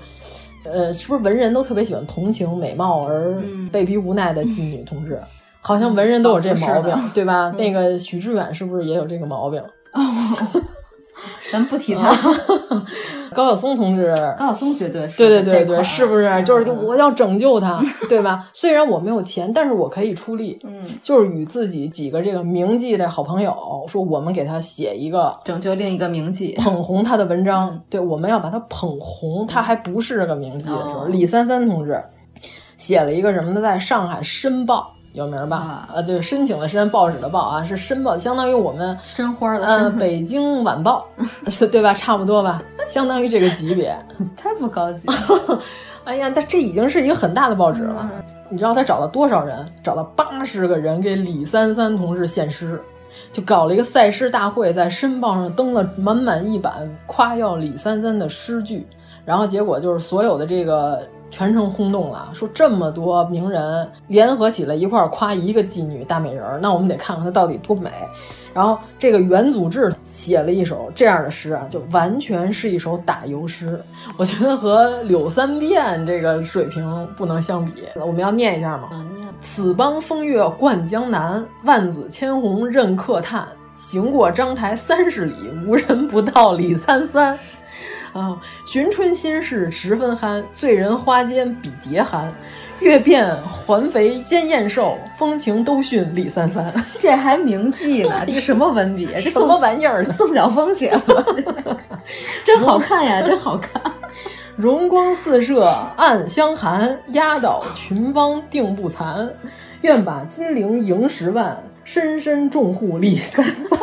呃，是不是文人都特别喜欢同情美貌而被逼无奈的妓女同志？好像文人都有这毛病，对吧？那个许志远是不是也有这个毛病？咱不提他。<laughs> 高晓松同志，高晓松绝对是对对对对，是不是？就是我要拯救他，<laughs> 对吧？虽然我没有钱，但是我可以出力，嗯，就是与自己几个这个名妓的好朋友说，我们给他写一个拯救另一个名妓，捧红他的文章。对，我们要把他捧红，他还不是个名妓的时候，李三三同志写了一个什么呢？在上海《申报》。有名吧？呃，就是申请的申，报纸的报啊，是申报，相当于我们申花的呃，<laughs> 北京晚报，<laughs> 对吧？差不多吧，相当于这个级别。<laughs> 太不高级了！哎呀，但这已经是一个很大的报纸了。你知道他找了多少人？找了八十个人给李三三同志献诗，就搞了一个赛诗大会，在申报上登了满满一版夸耀李三三的诗句，然后结果就是所有的这个。全城轰动了，说这么多名人联合起来一块儿夸一个妓女大美人儿，那我们得看看她到底多美。然后这个元祖志写了一首这样的诗啊，就完全是一首打油诗，我觉得和柳三变这个水平不能相比。我们要念一下吗？此邦风月冠江南，万紫千红任客叹。行过章台三十里，无人不道李三三。啊，寻春心事十分酣，醉人花间比蝶寒。月变环肥兼燕瘦，风情都逊李三三。<laughs> 这还名妓呢？<laughs> 这什么文笔？这什么玩意儿？宋晓峰写的，<laughs> 真好看呀，真好看。荣光四射暗香寒，压倒群芳定不残。愿把金陵赢十万，深深重护李三三。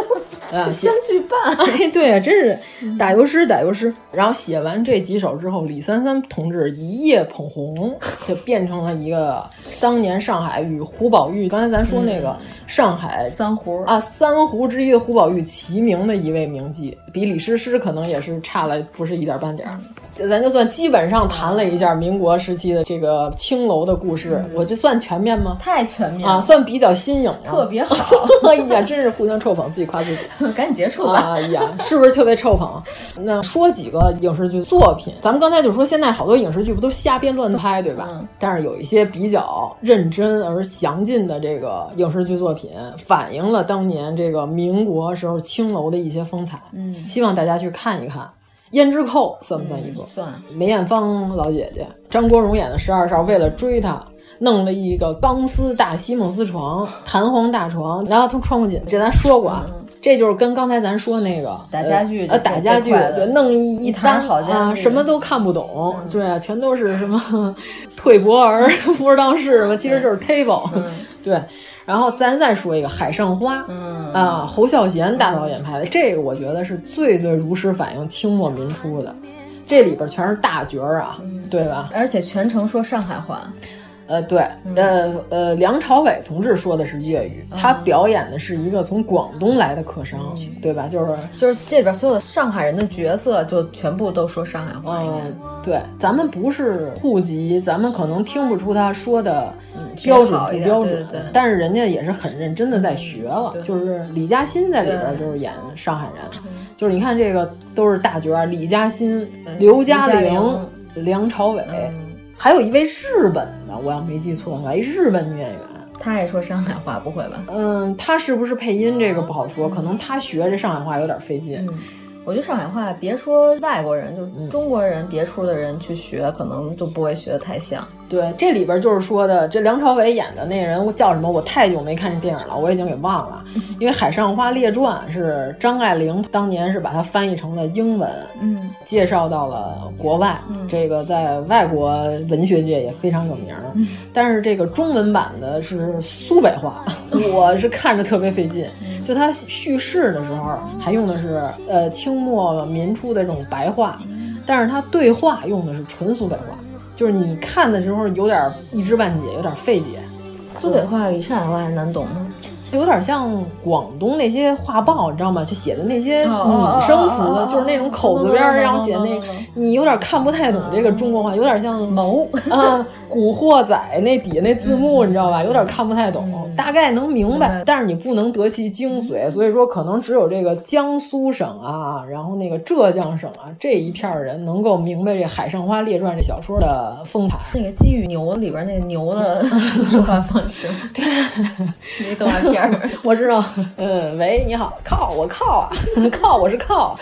<laughs> 就先去办，<laughs> 哎，对啊，真是打油诗，打油诗。然后写完这几首之后，李三三同志一夜捧红，<laughs> 就变成了一个当年上海与胡宝玉，刚才咱说那个上海三胡啊三胡之一的胡宝玉齐名的一位名妓，比李师师可能也是差了不是一点半点儿。咱就算基本上谈了一下民国时期的这个青楼的故事，我这算全面吗？太全面啊，算比较新颖，特别好。<laughs> 哎呀，真是互相臭捧，自己夸自己。<laughs> 赶紧结束吧！哎呀，是不是特别臭捧？那说几个影视剧作品，咱们刚才就说，现在好多影视剧不都瞎编乱拍，对吧？嗯、但是有一些比较认真而详尽的这个影视剧作品，反映了当年这个民国时候青楼的一些风采。嗯，希望大家去看一看。胭脂扣算不算一个？嗯、算。梅艳芳老姐姐，张国荣演的十二少，为了追她。弄了一个钢丝大席梦思床，弹簧大床，然后他穿过去，这咱说过啊，嗯、这就是跟刚才咱说那个打家具呃打家具对，弄一一摊好啊，什么都看不懂，对啊，全都是什么 <laughs> 退博儿、<laughs> 不知道是什么，其实就是 table，<laughs> 对。然后咱再说一个《海上花》，嗯啊，侯孝贤大导演拍的，这个我觉得是最最如实反映清末民初的，这里边全是大角儿啊，对吧？而且全程说上海话。呃，对，呃呃，梁朝伟同志说的是粤语，他表演的是一个从广东来的客商，对吧？就是就是这边所有的上海人的角色，就全部都说上海话。嗯，对，咱们不是户籍，咱们可能听不出他说的标准不标准，但是人家也是很认真的在学了。就是李嘉欣在里边就是演上海人，就是你看这个都是大角儿，李嘉欣、刘嘉玲玲、梁朝伟，还有一位日本的，我要没记错的话，一日本女演员。她也说上海话，不会吧？嗯，她是不是配音这个不好说，可能她学这上海话有点费劲。我觉得上海话，别说外国人，就是中国人别处的人去学，可能就不会学的太像。对，这里边就是说的，这梁朝伟演的那人叫什么？我太久没看这电影了，我已经给忘了。因为《海上花列传》是张爱玲当年是把它翻译成了英文，嗯，介绍到了国外，这个在外国文学界也非常有名。但是这个中文版的是苏北话，<laughs> 我是看着特别费劲。就他叙事的时候还用的是呃清末民初的这种白话，但是他对话用的是纯苏北话。就是你看的时候有点一知半解，有点费解。苏北话比上海话还难懂吗？有点像广东那些画报，你知道吗？就写的那些哦拟声词，就是那种口字边儿，然后写那，你有点看不太懂这个中国话，有点像谋。<laughs> 啊，古惑仔那底下那字幕，你知道吧？有点看不太懂，大概能明白，但是你不能得其精髓，所以说可能只有这个江苏省啊，然后那个浙江省啊这一片人能够明白这《海上花列传》这小说的风采。那个《鸡与牛》里边那个牛的 <laughs> 说话方式，<laughs> 对，那动画片儿，<laughs> 我知道。嗯，喂，你好，靠，我靠啊，<laughs> 靠，我是靠。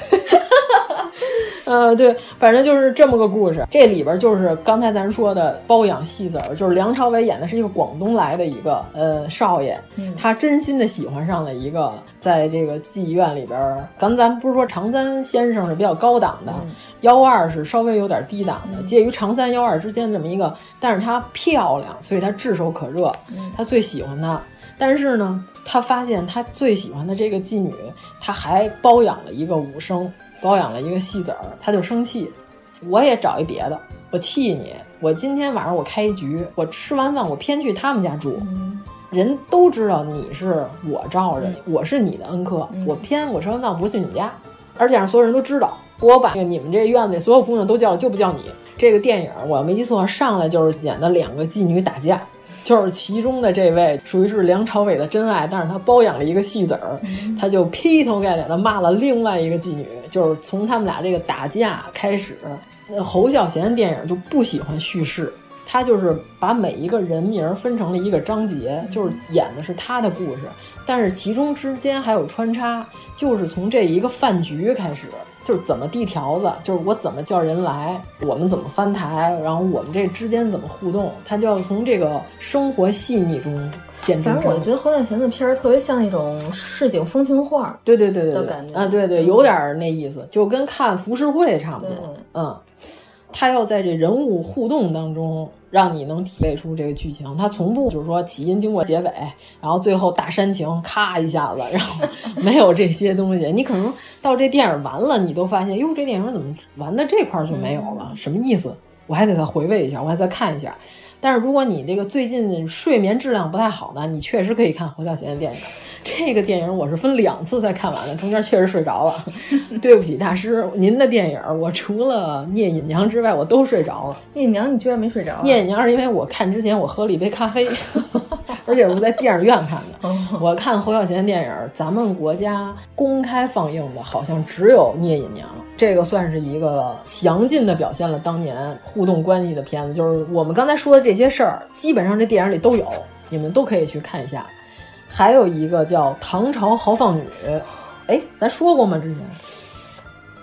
呃，<laughs> 对，反正就是这么个故事。这里边就是刚才咱说的包养戏子儿，就是梁朝伟演的是一个广东来的一个呃少爷，他真心的喜欢上了一个在这个妓院里边儿，刚咱不是说常三先生是比较高档的，幺二是稍微有点低档的，介于常三幺二之间这么一个，但是她漂亮，所以他炙手可热，他最喜欢她。但是呢，他发现他最喜欢的这个妓女，他还包养了一个武生，包养了一个戏子儿，他就生气。我也找一别的，我气你！我今天晚上我开一局，我吃完饭我偏去他们家住，人都知道你是我罩着你，我是你的恩客，我偏我吃完饭不去你家，而且让所有人都知道，我把你们这院子里所有姑娘都叫了，就不叫你。这个电影我要没记错，上来就是演的两个妓女打架。就是其中的这位属于是梁朝伟的真爱，但是他包养了一个戏子儿，他就劈头盖脸的骂了另外一个妓女。就是从他们俩这个打架开始，那侯孝贤电影就不喜欢叙事，他就是把每一个人名分成了一个章节，就是演的是他的故事，但是其中之间还有穿插，就是从这一个饭局开始。就是怎么递条子，就是我怎么叫人来，我们怎么翻台，然后我们这之间怎么互动，他就要从这个生活细腻中见真。反正我觉得侯孝贤的片儿特别像那种市井风情画，对对对对的感觉啊，对对，有点那意思，就跟看浮世绘差不多。嗯，他要在这人物互动当中。让你能体会出这个剧情，他从不就是说起因经过结尾，然后最后大煽情，咔一下子，然后 <laughs> 没有这些东西。你可能到这电影完了，你都发现，哟，这电影怎么完的这块就没有了？什么意思？我还得再回味一下，我还再看一下。但是如果你这个最近睡眠质量不太好呢，你确实可以看侯孝贤的电影。<laughs> 这个电影我是分两次才看完的，中间确实睡着了。<laughs> 对不起，大师，您的电影我除了《聂隐娘》之外，我都睡着了。聂隐娘，你居然没睡着、啊？聂隐娘是因为我看之前我喝了一杯咖啡，<laughs> 而且我在电影院看的。我看侯孝贤电影，咱们国家公开放映的好像只有《聂隐娘》。这个算是一个详尽的表现了当年互动关系的片子，就是我们刚才说的这些事儿，基本上这电影里都有，你们都可以去看一下。还有一个叫《唐朝豪放女》，哎，咱说过吗？之前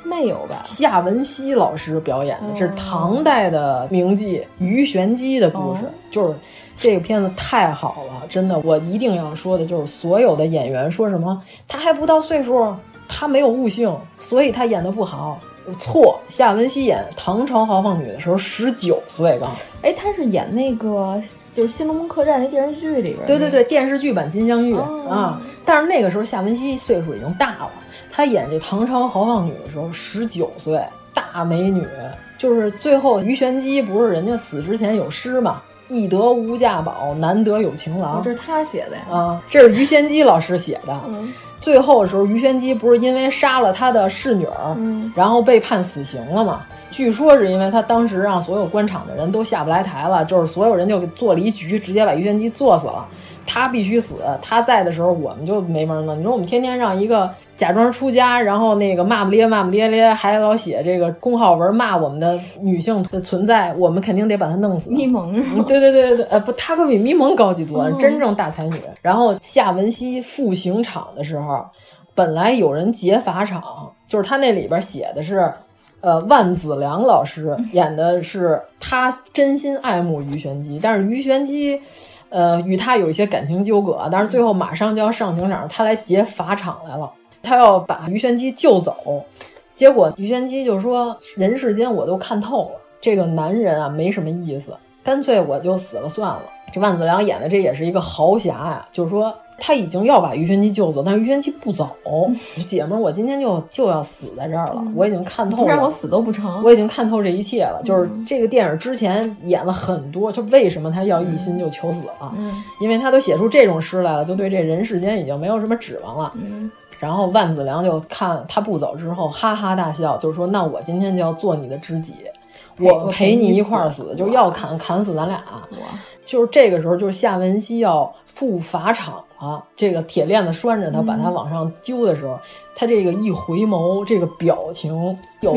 没有吧？夏文熙老师表演的是唐代的名妓鱼玄机的故事，哦、就是这个片子太好了，真的，我一定要说的就是所有的演员说什么他还不到岁数。他没有悟性，所以他演的不好。错，夏文熙演《唐朝豪放女》的时候十九岁刚。哎，她是演那个就是《新龙门客栈》那电视剧里边。对对对，电视剧版金镶玉、哦、啊。但是那个时候夏文熙岁数已经大了，她演这《唐朝豪放女》的时候十九岁，大美女。就是最后于玄机不是人家死之前有诗嘛？易得无价宝，难得有情郎。哦、这是他写的呀？啊，这是于仙姬老师写的。嗯最后的时候，于玄机不是因为杀了他的侍女儿，嗯、然后被判死刑了吗？据说是因为他当时让所有官场的人都下不来台了，就是所有人就做了一局，直接把于玄机做死了。他必须死，他在的时候我们就没门了。你说我们天天让一个假装出家，然后那个骂不咧骂不咧咧，还老写这个公号文骂我们的女性的存在，我们肯定得把他弄死。咪蒙是吗？对对对对对，呃不，他可比咪蒙高级多了，真正大才女。然后夏文熙赴刑场的时候，本来有人劫法场，就是他那里边写的是。呃，万梓良老师演的是他真心爱慕于玄机，但是于玄机，呃，与他有一些感情纠葛，但是最后马上就要上刑场，他来劫法场来了，他要把于玄机救走，结果于玄机就说：“人世间我都看透了，这个男人啊没什么意思，干脆我就死了算了。”这万梓良演的这也是一个豪侠呀，就是说。他已经要把于玄机救走，但是于玄机不走。<laughs> 姐们儿，我今天就就要死在这儿了。我已经看透了，让我死都不成。我已经看透这一切了。就是这个电影之前演了很多，就为什么他要一心就求死了？嗯，因为他都写出这种诗来了，就对这人世间已经没有什么指望了。嗯，然后万梓良就看他不走之后，哈哈大笑，就是说：“那我今天就要做你的知己，我陪你一块儿死，就要砍砍死咱俩。”就是这个时候，就是夏文熙要赴法场了。这个铁链子拴着他，把他往上揪的时候，他这个一回眸，这个表情有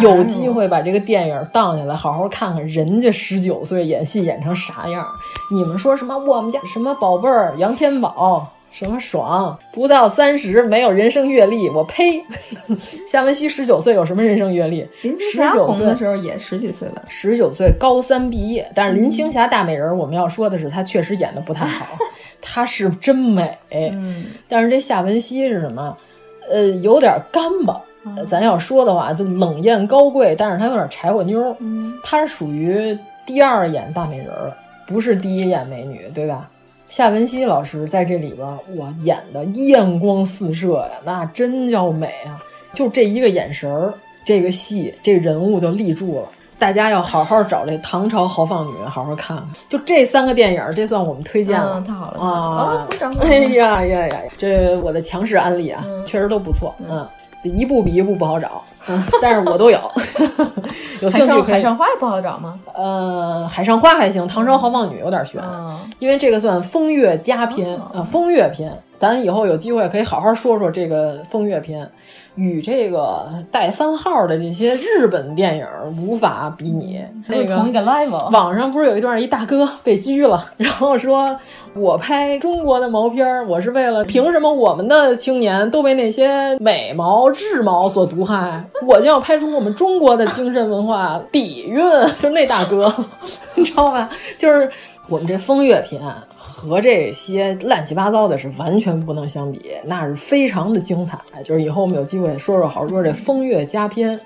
有机会把这个电影荡下来，好好看看人家十九岁演戏演成啥样。你们说什么？我们家什么宝贝儿杨天宝？什么爽？不到三十没有人生阅历，我呸！<laughs> 夏文熙十九岁有什么人生阅历？十九岁的时候也十几岁了，十九岁高三毕业。但是林青霞大美人，我们要说的是，她确实演的不太好，<laughs> 她是真美。嗯，但是这夏文熙是什么？呃，有点干巴。咱要说的话，就冷艳高贵，但是她有点柴火妞。嗯，她是属于第二眼大美人，不是第一眼美女，对吧？夏文熙老师在这里边，哇，演的艳光四射呀，那真叫美啊！就这一个眼神儿，这个戏，这人物就立住了。大家要好好找这《唐朝豪放女》，好好看看。就这三个电影，这算我们推荐了，太好了啊！鼓掌！<laughs> 哎呀呀呀，这我的强势安利啊，确实都不错。嗯，一部比一部不好找，嗯，<laughs> 但是我都有。<laughs> 有兴趣可以。海上花也不好找吗？呃，海上花还行，唐朝豪放女有点悬，因为这个算风月佳篇啊，风月篇。咱以后有机会可以好好说说这个风月篇，与这个带番号的这些日本电影无法比拟。那个同一个 level。网上不是有一段一大哥被拘了，然后说我拍中国的毛片，我是为了凭什么我们的青年都被那些美毛智毛所毒害，我就要拍出我们中国的精神文化底蕴。<laughs> 就那大哥，<laughs> 你知道吧？就是我们这风月篇。和这些乱七八糟的是完全不能相比，那是非常的精彩。就是以后我们有机会说说，好好说这风月佳篇，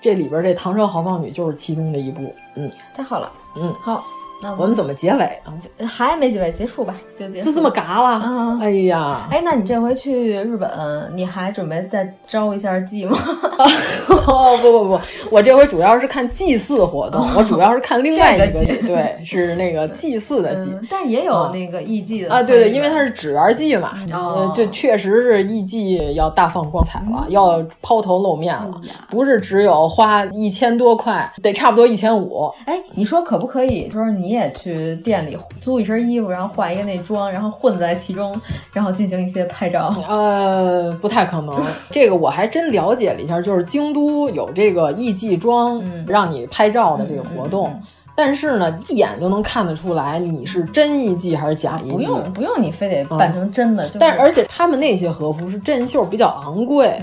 这里边这唐朝豪放女就是其中的一部。嗯，太好了。嗯，好，那我们怎么结尾啊？还没结尾，结束吧，就结束。就这么嘎了？嗯，哎呀，哎，那你这回去日本，你还准备再招一下妓吗？<laughs> 哦不不不，我这回主要是看祭祀活动，<laughs> 我主要是看另外一个祭，对，是那个祭祀的祭，但也有那个艺妓的啊，对对，因为它是纸园祭嘛，呃，就确实是艺妓要大放光彩了，要抛头露面了，不是只有花一千多块，得差不多一千五。哎，你说可不可以？就是你也去店里租一身衣服，然后化一个那妆，然后混在其中，然后进行一些拍照？呃，不太可能，<laughs> 这个我还真了解了一下，就是京都。有这个艺伎妆让你拍照的这个活动，但是呢，一眼就能看得出来你是真艺妓还是假艺妓。不用不用，你非得扮成真的。但而且他们那些和服是真袖，比较昂贵，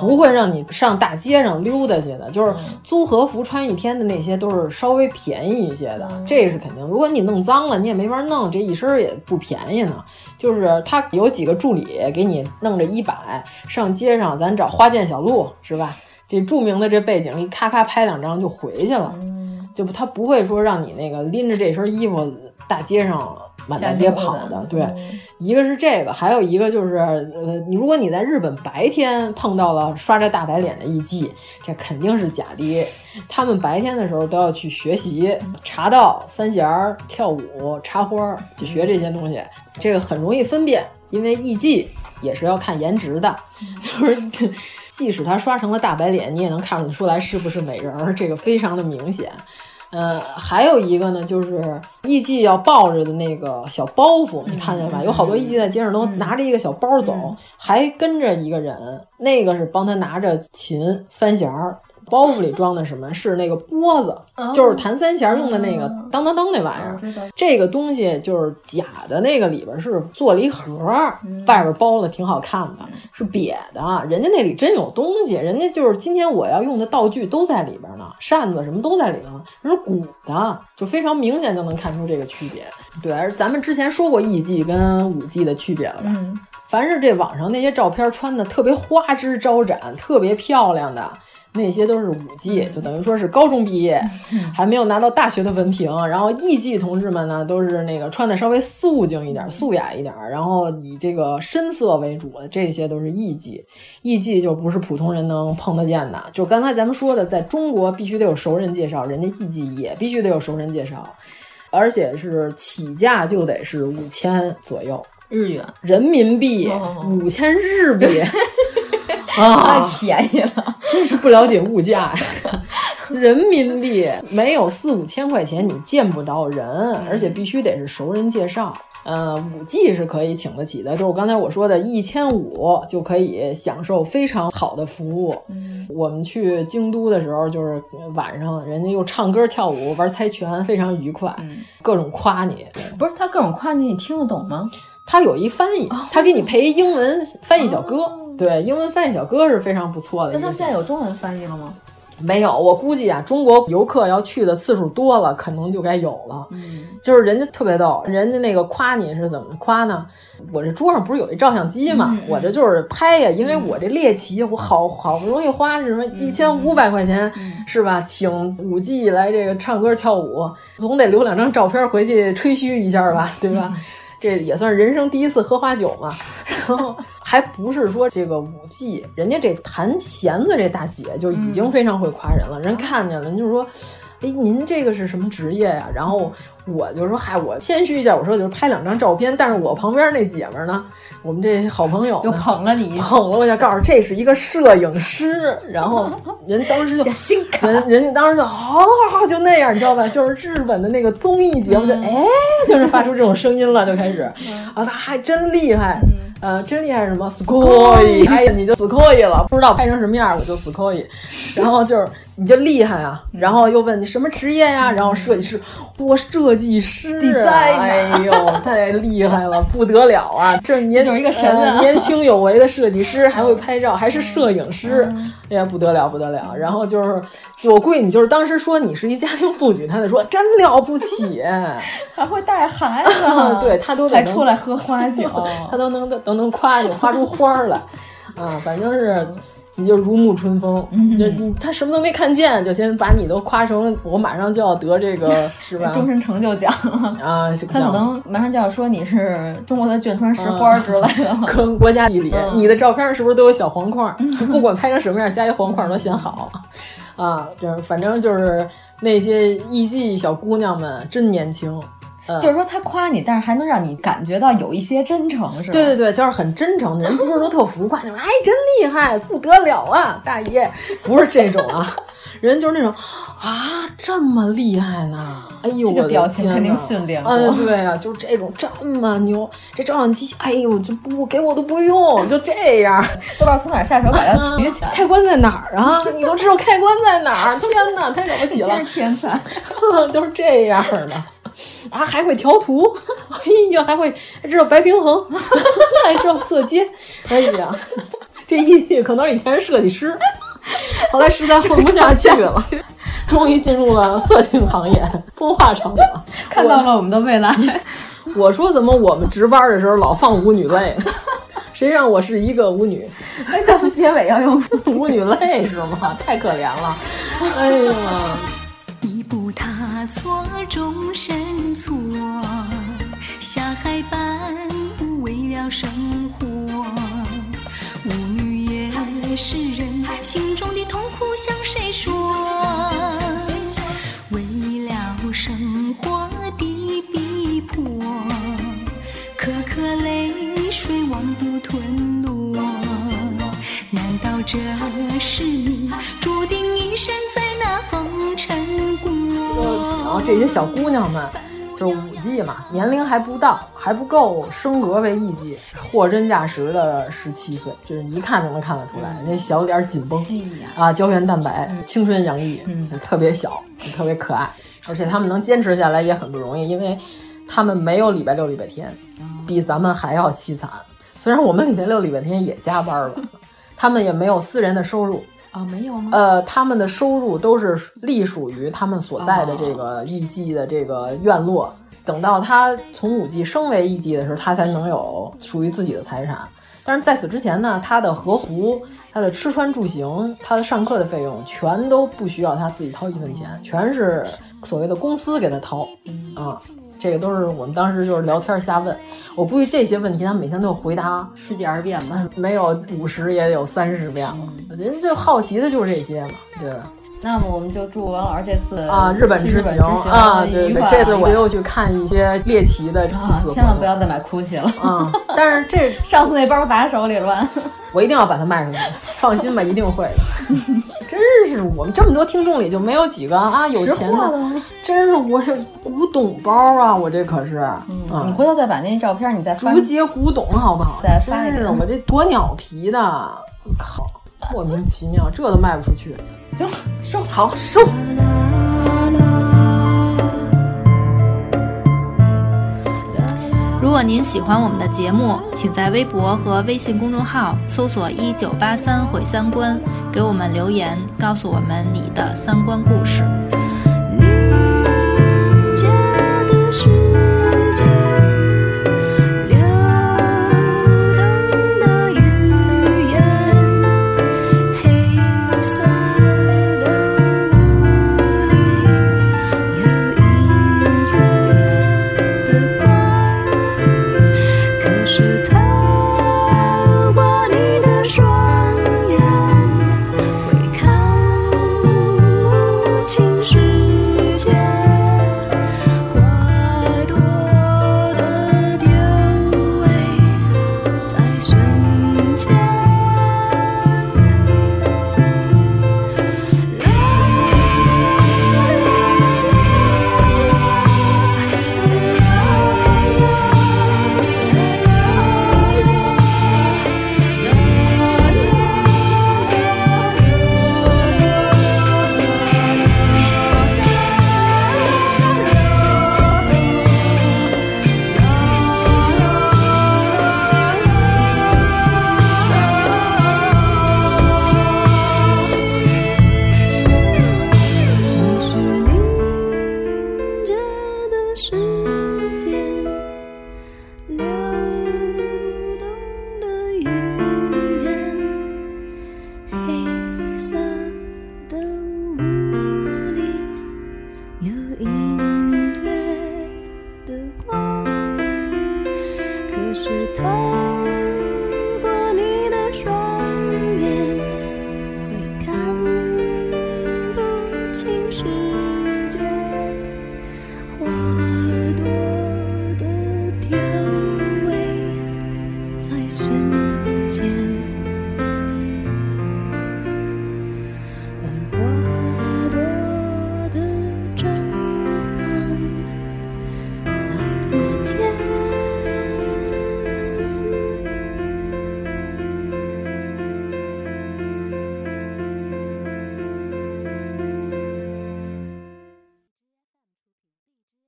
不会让你上大街上溜达去的。就是租和服穿一天的那些，都是稍微便宜一些的，这是肯定。如果你弄脏了，你也没法弄，这一身也不便宜呢。就是他有几个助理给你弄着一百，上街上咱找花见小路是吧？这著名的这背景，一咔咔拍两张就回去了，就他不会说让你那个拎着这身衣服大街上满大街跑的。对，一个是这个，还有一个就是呃，你如果你在日本白天碰到了刷着大白脸的艺妓，这肯定是假的。他们白天的时候都要去学习茶道、三弦、跳舞、插花，就学这些东西。这个很容易分辨，因为艺妓也是要看颜值的，<laughs> 就是。<laughs> 即使他刷成了大白脸，你也能看得出来是不是美人儿，这个非常的明显。呃，还有一个呢，就是艺伎要抱着的那个小包袱，你看见吧？有好多艺伎在街上都拿着一个小包走，还跟着一个人，那个是帮他拿着琴三弦儿。包袱里装的什么是那个拨子，就是弹三弦用的那个当当当那玩意儿。这个东西就是假的，那个里边是做了一盒，外边包的挺好看的，是瘪的。人家那里真有东西，人家就是今天我要用的道具都在里边呢，扇子什么都在里头，那是鼓的，就非常明显就能看出这个区别。对，而咱们之前说过艺伎跟舞伎的区别了吧？凡是这网上那些照片穿的特别花枝招展、特别漂亮的。那些都是舞伎，就等于说是高中毕业，<laughs> 还没有拿到大学的文凭。然后艺伎同志们呢，都是那个穿的稍微素净一点、素雅一点，然后以这个深色为主，这些都是艺伎。艺伎就不是普通人能碰得见的。就刚才咱们说的，在中国必须得有熟人介绍，人家艺伎也必须得有熟人介绍，而且是起价就得是五千左右日元，人民币五千日币。<laughs> 啊，太便宜了，真是不了解物价呀！<laughs> 人民币没有四五千块钱，你见不着人，而且必须得是熟人介绍。呃，五 G 是可以请得起的，就是我刚才我说的，一千五就可以享受非常好的服务。我们去京都的时候，就是晚上人家又唱歌跳舞玩猜拳，非常愉快，各种夸你。不是他各种夸你，你听得懂吗？他有一翻译，他给你配一英文翻译小哥。对，英文翻译小哥是非常不错的。那他们现在有中文翻译了吗？没有，我估计啊，中国游客要去的次数多了，可能就该有了。嗯，就是人家特别逗，人家那个夸你是怎么夸呢？我这桌上不是有一照相机吗？我这就是拍呀，因为我这猎奇，我好好不容易花是什么一千五百块钱是吧？请五 G 来这个唱歌跳舞，总得留两张照片回去吹嘘一下吧，对吧？这也算是人生第一次喝花酒嘛，然后还不是说这个舞技，人家这弹弦子这大姐就已经非常会夸人了，人看见了，人就说，哎，您这个是什么职业呀？然后我就说，嗨，我谦虚一下，我说就是拍两张照片，但是我旁边那姐们呢，我们这好朋友又捧了你，捧了我一下，告诉这是一个摄影师，然后 <laughs> 人当时就人人家当时就哦，就那样，你知道吧？<laughs> 就是日本的那个综艺节目，就哎，就是发出这种声音了，就开始。啊，他还真厉害，呃，真厉害是什么？S c o y 哎呀，你就 s c o y 了，不知道拍成什么样，我就 s c o y 然后就是你就厉害啊，然后又问你什么职业呀？然后设计师，我设计师，哎呦，太厉害了，不得了啊！<laughs> 这年就是一个神啊，年轻有为的设计师，还会拍照，还是摄影师，哎呀，不得了，不得了！然后就是我估计你就是当时说你是一家庭妇女，他得说真了不起，<laughs> 还会带孩子，<laughs> 对他都还出来喝花酒，他都能都能夸你夸出花来，啊，反正是。你就如沐春风，就你他什么都没看见，就先把你都夸成我马上就要得这个 <laughs> 是吧？终身成就奖啊！<laughs> 他可能马上就要说你是中国的卷川石花之类的，跟国家地理，你的照片是不是都有小黄框？不管拍成什么样，加一黄框都显好啊！就是反正就是那些艺妓小姑娘们真年轻。就是说他夸你，但是还能让你感觉到有一些真诚，是吧？对对对，就是很真诚的。人不是说特浮夸，那种哎真厉害，不得了啊，大爷，不是这种啊，人就是那种啊这么厉害呢，哎呦，这个表情肯定训练过。嗯，对啊，就是这种这么牛，这照相机，哎呦，就不给我都不用，就这样，都不知道从哪下手把它举起来。开关在哪儿啊？你都知道开关在哪儿？<laughs> 天哪，太了不起了，真是天才，<laughs> 都是这样的。啊，还会调图，哎呀，还会还知道白平衡，<laughs> 还知道色阶，哎呀，这一可能以前是设计师，<laughs> 后来实在混不下去了，<laughs> 终于进入了色情行业，风化场景，看到了我们的未来。<laughs> 我说怎么我们值班的时候老放舞女泪？谁让我是一个舞女？哎，咱们结尾要用舞女泪是吗？太可怜了，哎呀。一步踏错，终身错。下海伴舞，为了生是人，心中的痛苦向谁说？为了生活的逼迫，颗颗泪水往肚吞落。难道？这是命注定一生在那风尘过。然后这些小姑娘们。就是五 G 嘛，年龄还不到，还不够升格为一 G，。货真价实的十七岁，就是一看就能看得出来，那小脸紧绷，啊，胶原蛋白，青春洋溢，嗯，特别小，特别可爱。而且他们能坚持下来也很不容易，因为他们没有礼拜六、礼拜天，比咱们还要凄惨。虽然我们礼拜六、礼拜天也加班了，<laughs> 他们也没有私人的收入。啊、哦，没有吗？呃，他们的收入都是隶属于他们所在的这个艺伎的这个院落。等到他从舞伎升为艺伎的时候，他才能有属于自己的财产。但是在此之前呢，他的和服、他的吃穿住行、他的上课的费用，全都不需要他自己掏一分钱，全是所谓的公司给他掏。啊，这个都是我们当时就是聊天瞎问。我估计这些问题他每天都有回答十几二十遍吧，没有五十也有三十遍了。人就好奇的就是这些嘛，对。那么我们就祝王老师这次啊日本之行啊，对对，这次我又去看一些猎奇的祭祀、啊，千万不要再买 GUCCI 了。啊！但是这 <laughs> 上次那包打手里了，<laughs> 我一定要把它卖出去，放心吧，一定会的。<laughs> 真是我们这么多听众里就没有几个啊有钱的，真是我这古董包啊，我这可是。嗯，你回头再把那照片你再竹节古董好不好？再发一个，我这鸵鸟皮的，靠，莫名其妙，这都卖不出去。行，收好收。如果您喜欢我们的节目，请在微博和微信公众号搜索“一九八三毁三观”，给我们留言，告诉我们你的三观故事。